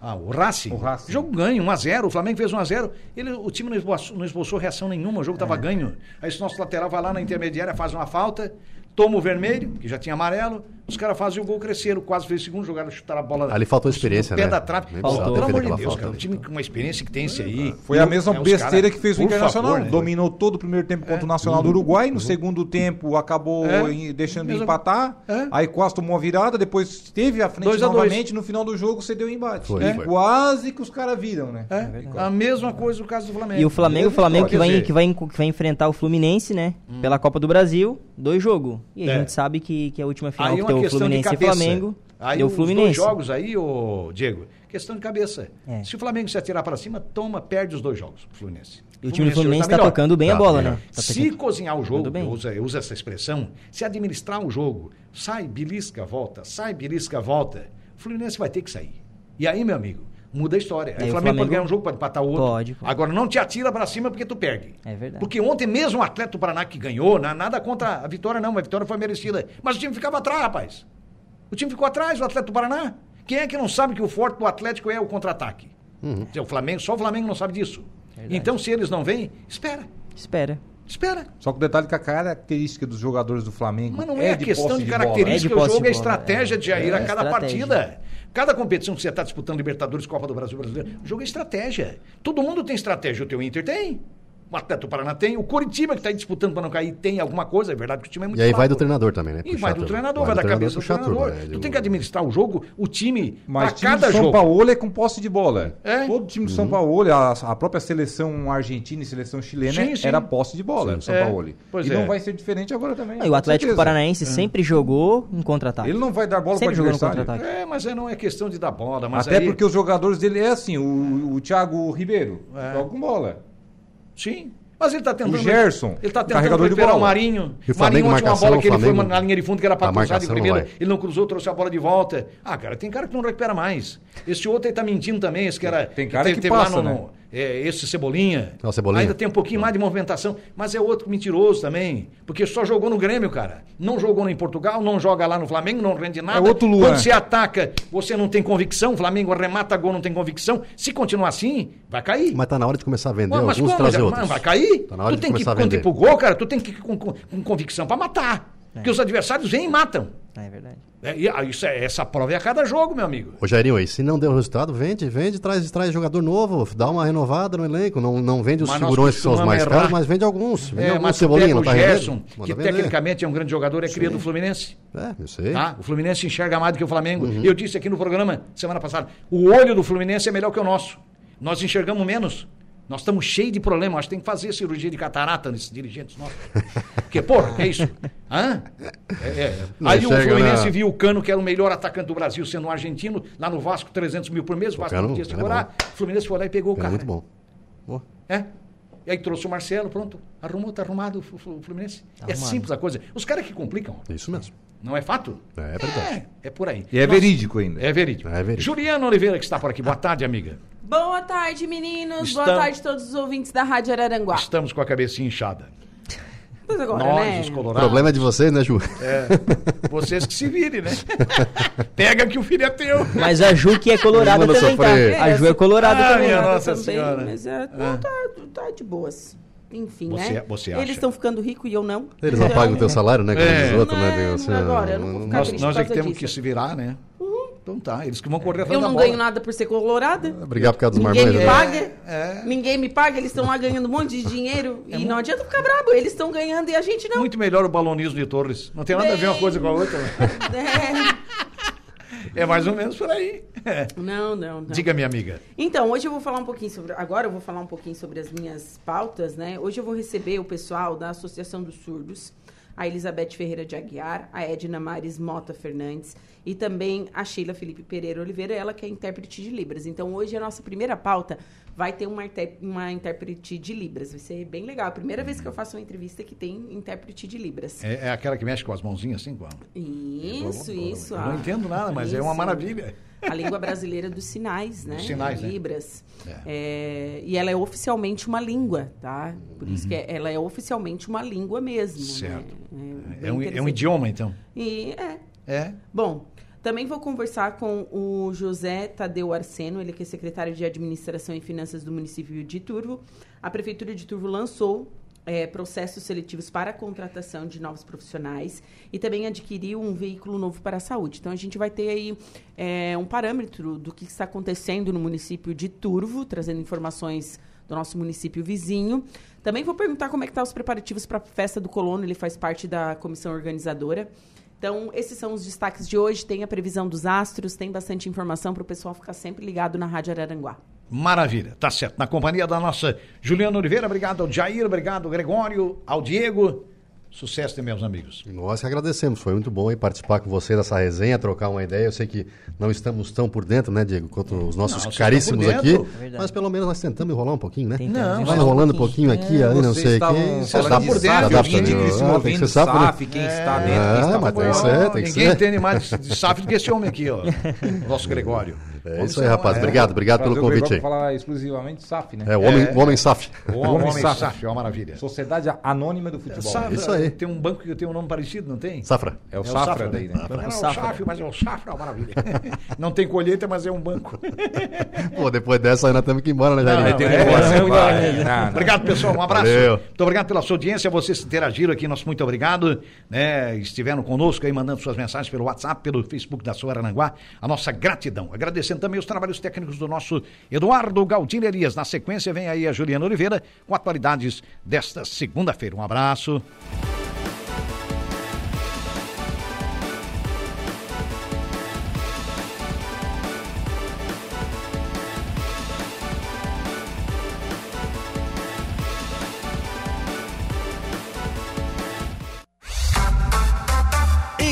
Ah, o Racing. O Racing. Jogo ganho, 1x0. O Flamengo fez 1x0. Ele, o time não esboçou, não esboçou reação nenhuma, o jogo É. estava ganho. Aí esse nosso lateral vai lá na intermediária, faz uma falta, toma o vermelho, que já tinha amarelo. Os caras fazem o gol cresceram, quase fez o segundo, jogaram, chutaram a bola. Ali faltou experiência, pé né? da trave. Precisava pelo amor de Deus, cara. Um time com uma experiência que tem esse aí. Foi a mesma É, besteira cara- que fez o Internacional. favor, né? Dominou todo o primeiro tempo contra o Nacional do Uruguai. No segundo tempo acabou É. deixando Mesmo- empatar. É. Aí quase tomou a virada. Depois teve a frente Dois a dois. novamente. No final do jogo cedeu o embate. Foi, e foi. quase que os caras viram, né? É, a mesma coisa no caso do Flamengo. E o Flamengo, o Flamengo que vai, que, vai, que vai enfrentar o Fluminense, né? Pela Copa do Brasil, dois jogos. E a É. gente sabe que, que a última final Aí que uma deu Fluminense e. Flamengo, Aí deu os Fluminense. dois jogos aí, ô Diego, questão de cabeça. É. Se o Flamengo se atirar para cima, toma, perde os dois jogos, o Fluminense. E o time do Fluminense hoje tá tocando bem a Tá, bola, melhor. né? Tá Se tocando- cozinhar o jogo, eu uso, eu uso essa expressão, se administrar o jogo, sai, belisca, volta, sai, belisca, volta, o Fluminense vai ter que sair. E aí, meu amigo, muda a história. Aí o o Flamengo, pode Flamengo- ganhar um jogo, pode empatar o outro. Pode, pode. Agora, não te atira para cima porque tu perde. É verdade. Porque ontem mesmo o atleta do Paraná que ganhou, na- nada contra a vitória não, a vitória foi merecida. Mas o time ficava atrás, rapaz. O time ficou atrás, o atleta do Paraná. Quem é que não sabe que o forte do Atlético é o contra-ataque? Dizer, O Flamengo, só o Flamengo não sabe disso. Verdade. Então, se eles não vêm, espera, Espera. Espera. Só que o detalhe é que a característica dos jogadores do Flamengo Mas não é, a de questão de bola, né? característica, É de o jogo é de bola, estratégia é. de Jair É, a cada estratégia. partida. Cada competição que você está disputando Libertadores, Copa do Brasil Brasileiro, o jogo é estratégia. Todo mundo tem estratégia. O teu Inter tem. O Atlético do Paraná tem. O Curitiba, que está disputando para não cair, tem alguma coisa. É verdade que o time é muito E aí vai fraco. do treinador também, né? E vai do treinador, vai, da cabeça do a turma, treinador. né? Tu tem que administrar o jogo, o time, Mas time cada do São jogo. Paulo é com posse de bola. É? Todo time do São Paulo, a, a própria seleção argentina e seleção chilena Sim, sim. era posse de bola do São É, Paulo. pois e é. não vai ser diferente agora também. E o Atlético. Paranaense sempre jogou em contra-ataque. Ele não vai dar bola para Sempre jogou no adversário. contra-ataque. É, mas é, não é questão de dar bola. Mas Até aí- porque os jogadores dele é assim, o, o Thiago Ribeiro É. joga com bola. Sim. Mas ele está tentando. O Gerson, Ele está tentando recuperar o. Marinho. E o Marinho ontem uma bola que ele Flamengo- foi na linha de fundo que era para cruzar de não primeira. vai. Ele não cruzou, trouxe a bola de volta. Ah, cara, tem cara que não recupera mais. Esse outro aí tá mentindo também. Esse que era. Tem cara teve- que teve passa, lá no, né? É, esse Cebolinha. É o Cebolinha. Ainda tem um pouquinho mais de movimentação. Mas é outro mentiroso também. Porque só jogou no Grêmio, cara. Não jogou em Portugal, não joga lá no Flamengo, não rende nada. É outro Luan. Quando você ataca, você não tem convicção. O Flamengo remata gol, não tem convicção. Se continuar assim, vai cair. Mas tá na hora de começar a vender Ué, mas alguns como? trazer Mas outros. vai cair? Tá na hora tu de tem que, começar a quando ir vender. pro gol, cara, tu tem que ir com, com- com convicção pra matar. Porque os adversários vêm e matam. É verdade. É, e, ah, isso é, essa prova é a cada jogo, meu amigo. Ô Jairinho, aí, se não deu resultado, vende, vende, traz, traz jogador novo, dá uma renovada no elenco. Não, não vende os Mas figurões que são os mais errar. caros, mas vende alguns. Vende É, alguns mas cebolinha, o tá Gerson, que vender. tecnicamente é um grande jogador, é cria do Fluminense. É, eu sei. Tá? O Fluminense enxerga mais do que o Flamengo. Uhum. Eu disse aqui no programa semana passada: o olho do Fluminense é melhor que o nosso. Nós enxergamos menos. Nós estamos cheios de problemas. Acho que tem que fazer cirurgia de catarata nesses dirigentes nossos. Porque, porra, que é isso? <laughs> Hã? É, é. Não Aí o Fluminense né? viu o Cano, que era o melhor atacante do Brasil, sendo um argentino, lá no Vasco, 300 mil por mês, o Vasco Cano, não quis Cano é segurar. O Fluminense foi lá e pegou o É cara. muito bom. Pô, É? E aí trouxe o Marcelo, pronto. Arrumou, tá arrumado o Flu- o Fluminense. É Arrumado. simples a coisa. Os caras que complicam, isso mesmo. não é fato? É verdade. É, é por aí. E é Nós- verídico ainda. É verídico. É verídico. Juliana Oliveira, que está por aqui. Boa tarde, amiga. Boa tarde, meninos. Estamos- Boa tarde a todos os ouvintes da Rádio Araranguá. Estamos com a cabecinha inchada. Mas agora, Nós, né? os O colorados. problema é de vocês, né, Ju? Vocês que se virem, né? <laughs> Pega que o filho é teu. Mas a Ju que é colorada também, sofrer. tá? A Ju é colorada Ah, também. minha né? nossa também, senhora. Mas é, não, tá, tá de boas. Enfim, Você- né? você acha? Eles estão ficando ricos e eu não. Eles não pagam o teu salário, né? Como É. os outros, né? Não, Digo assim, agora, eu não vou ficar Nós, nós é que temos que disso. se virar, né? Então tá, eles que vão correr atrás Eu da não bola. ganho nada por ser colorada. Brigar por causa dos Ninguém me né? paga. Ninguém me paga. Eles estão lá ganhando um monte de dinheiro. e não adianta ficar brabo. Eles estão ganhando e a gente não. Muito melhor o balonismo de Torres. Não tem nada a ver uma coisa com a outra. É. É mais ou menos por aí. É. Não, não, não. Diga, minha amiga. Então, hoje eu vou falar um pouquinho sobre. Agora eu vou falar um pouquinho sobre as minhas pautas, né? Hoje eu vou receber o pessoal da Associação dos Surdos, a Elizabeth Ferreira de Aguiar, a Edna Mares Mota Fernandes e também a Sheila Felipe Pereira Oliveira, ela que é intérprete de Libras. Então, hoje a nossa primeira pauta vai ter uma, uma intérprete de Libras. Vai ser bem legal. A primeira vez que eu faço uma entrevista que tem intérprete de Libras. É, é aquela que mexe com as mãozinhas assim, com a... Isso, isso. Não entendo nada, mas é uma isso. maravilha. A língua brasileira dos sinais, né? Dos sinais, né? Libras. É. É, e ela é oficialmente uma língua, tá? Por isso que é- ela é oficialmente uma língua mesmo. Uhum. Certo. Né? É um, é um idioma, então. E é. É. Bom, também vou conversar com o José Tadeu Arseno, ele que é secretário de Administração e Finanças do município de Turvo. A Prefeitura de Turvo lançou é, processos seletivos para a contratação de novos profissionais e também adquiriu um veículo novo para a saúde. Então, a gente vai ter aí é, um parâmetro do que está acontecendo no município de Turvo, trazendo informações do nosso município vizinho. Também vou perguntar como é que estão os preparativos para a festa do colono, ele faz parte da comissão organizadora. Então, esses são os destaques de hoje. Tem a previsão dos astros, tem bastante informação para o pessoal ficar sempre ligado na Rádio Araranguá. Maravilha, tá certo. Na companhia da nossa Juliana Oliveira, obrigado ao Jair, obrigado ao Gregório, ao Diego. Sucesso, meus amigos. Nós que agradecemos, foi muito bom aí participar com você dessa resenha, trocar uma ideia. Eu sei que não estamos tão por dentro, né, Diego, quanto os nossos Não, caríssimos aqui. É verdade. mas pelo menos nós tentamos enrolar um pouquinho, né? Tentamos Não, Vai enrolando um pouquinho aqui, ali, não sei quem. falando tá de por dentro, de Cristo tem que movendo ser SAF, né? SAF, quem está dentro, quem Ah, está mas tem que fora. Ninguém entende mais de SAF do que esse homem aqui, ó. O <laughs> nosso Gregório. É isso aí, rapaz. Obrigado, obrigado pelo o convite aí. falar exclusivamente SAF, né? É, o homem, É. o homem SAF. O homem homem SAF. SAF, é uma maravilha. Sociedade Anônima do Futebol. Safra, Isso aí. Tem um banco que tem um nome parecido, não tem? Safra. É o Safra daí, né? Não é o Safra. Safra, mas é o Safra, é uma maravilha. <laughs> Não tem colheita, mas é um banco. <laughs> Pô, depois dessa aí nós temos que ir embora, né, Jair? É, é, é. Obrigado, pessoal. Um abraço. Valeu. Muito obrigado pela sua audiência. Vocês que interagiram aqui, nosso muito obrigado. Né? Estiveram conosco aí, mandando suas mensagens pelo WhatsApp, pelo Facebook da sua Arananguá. A nossa gratidão. Agradecendo também os trabalhos técnicos do nosso Eduardo Galdino Elias. Na sequência, vem aí a Juliana Oliveira com atualidades desta segunda-feira. Um abraço.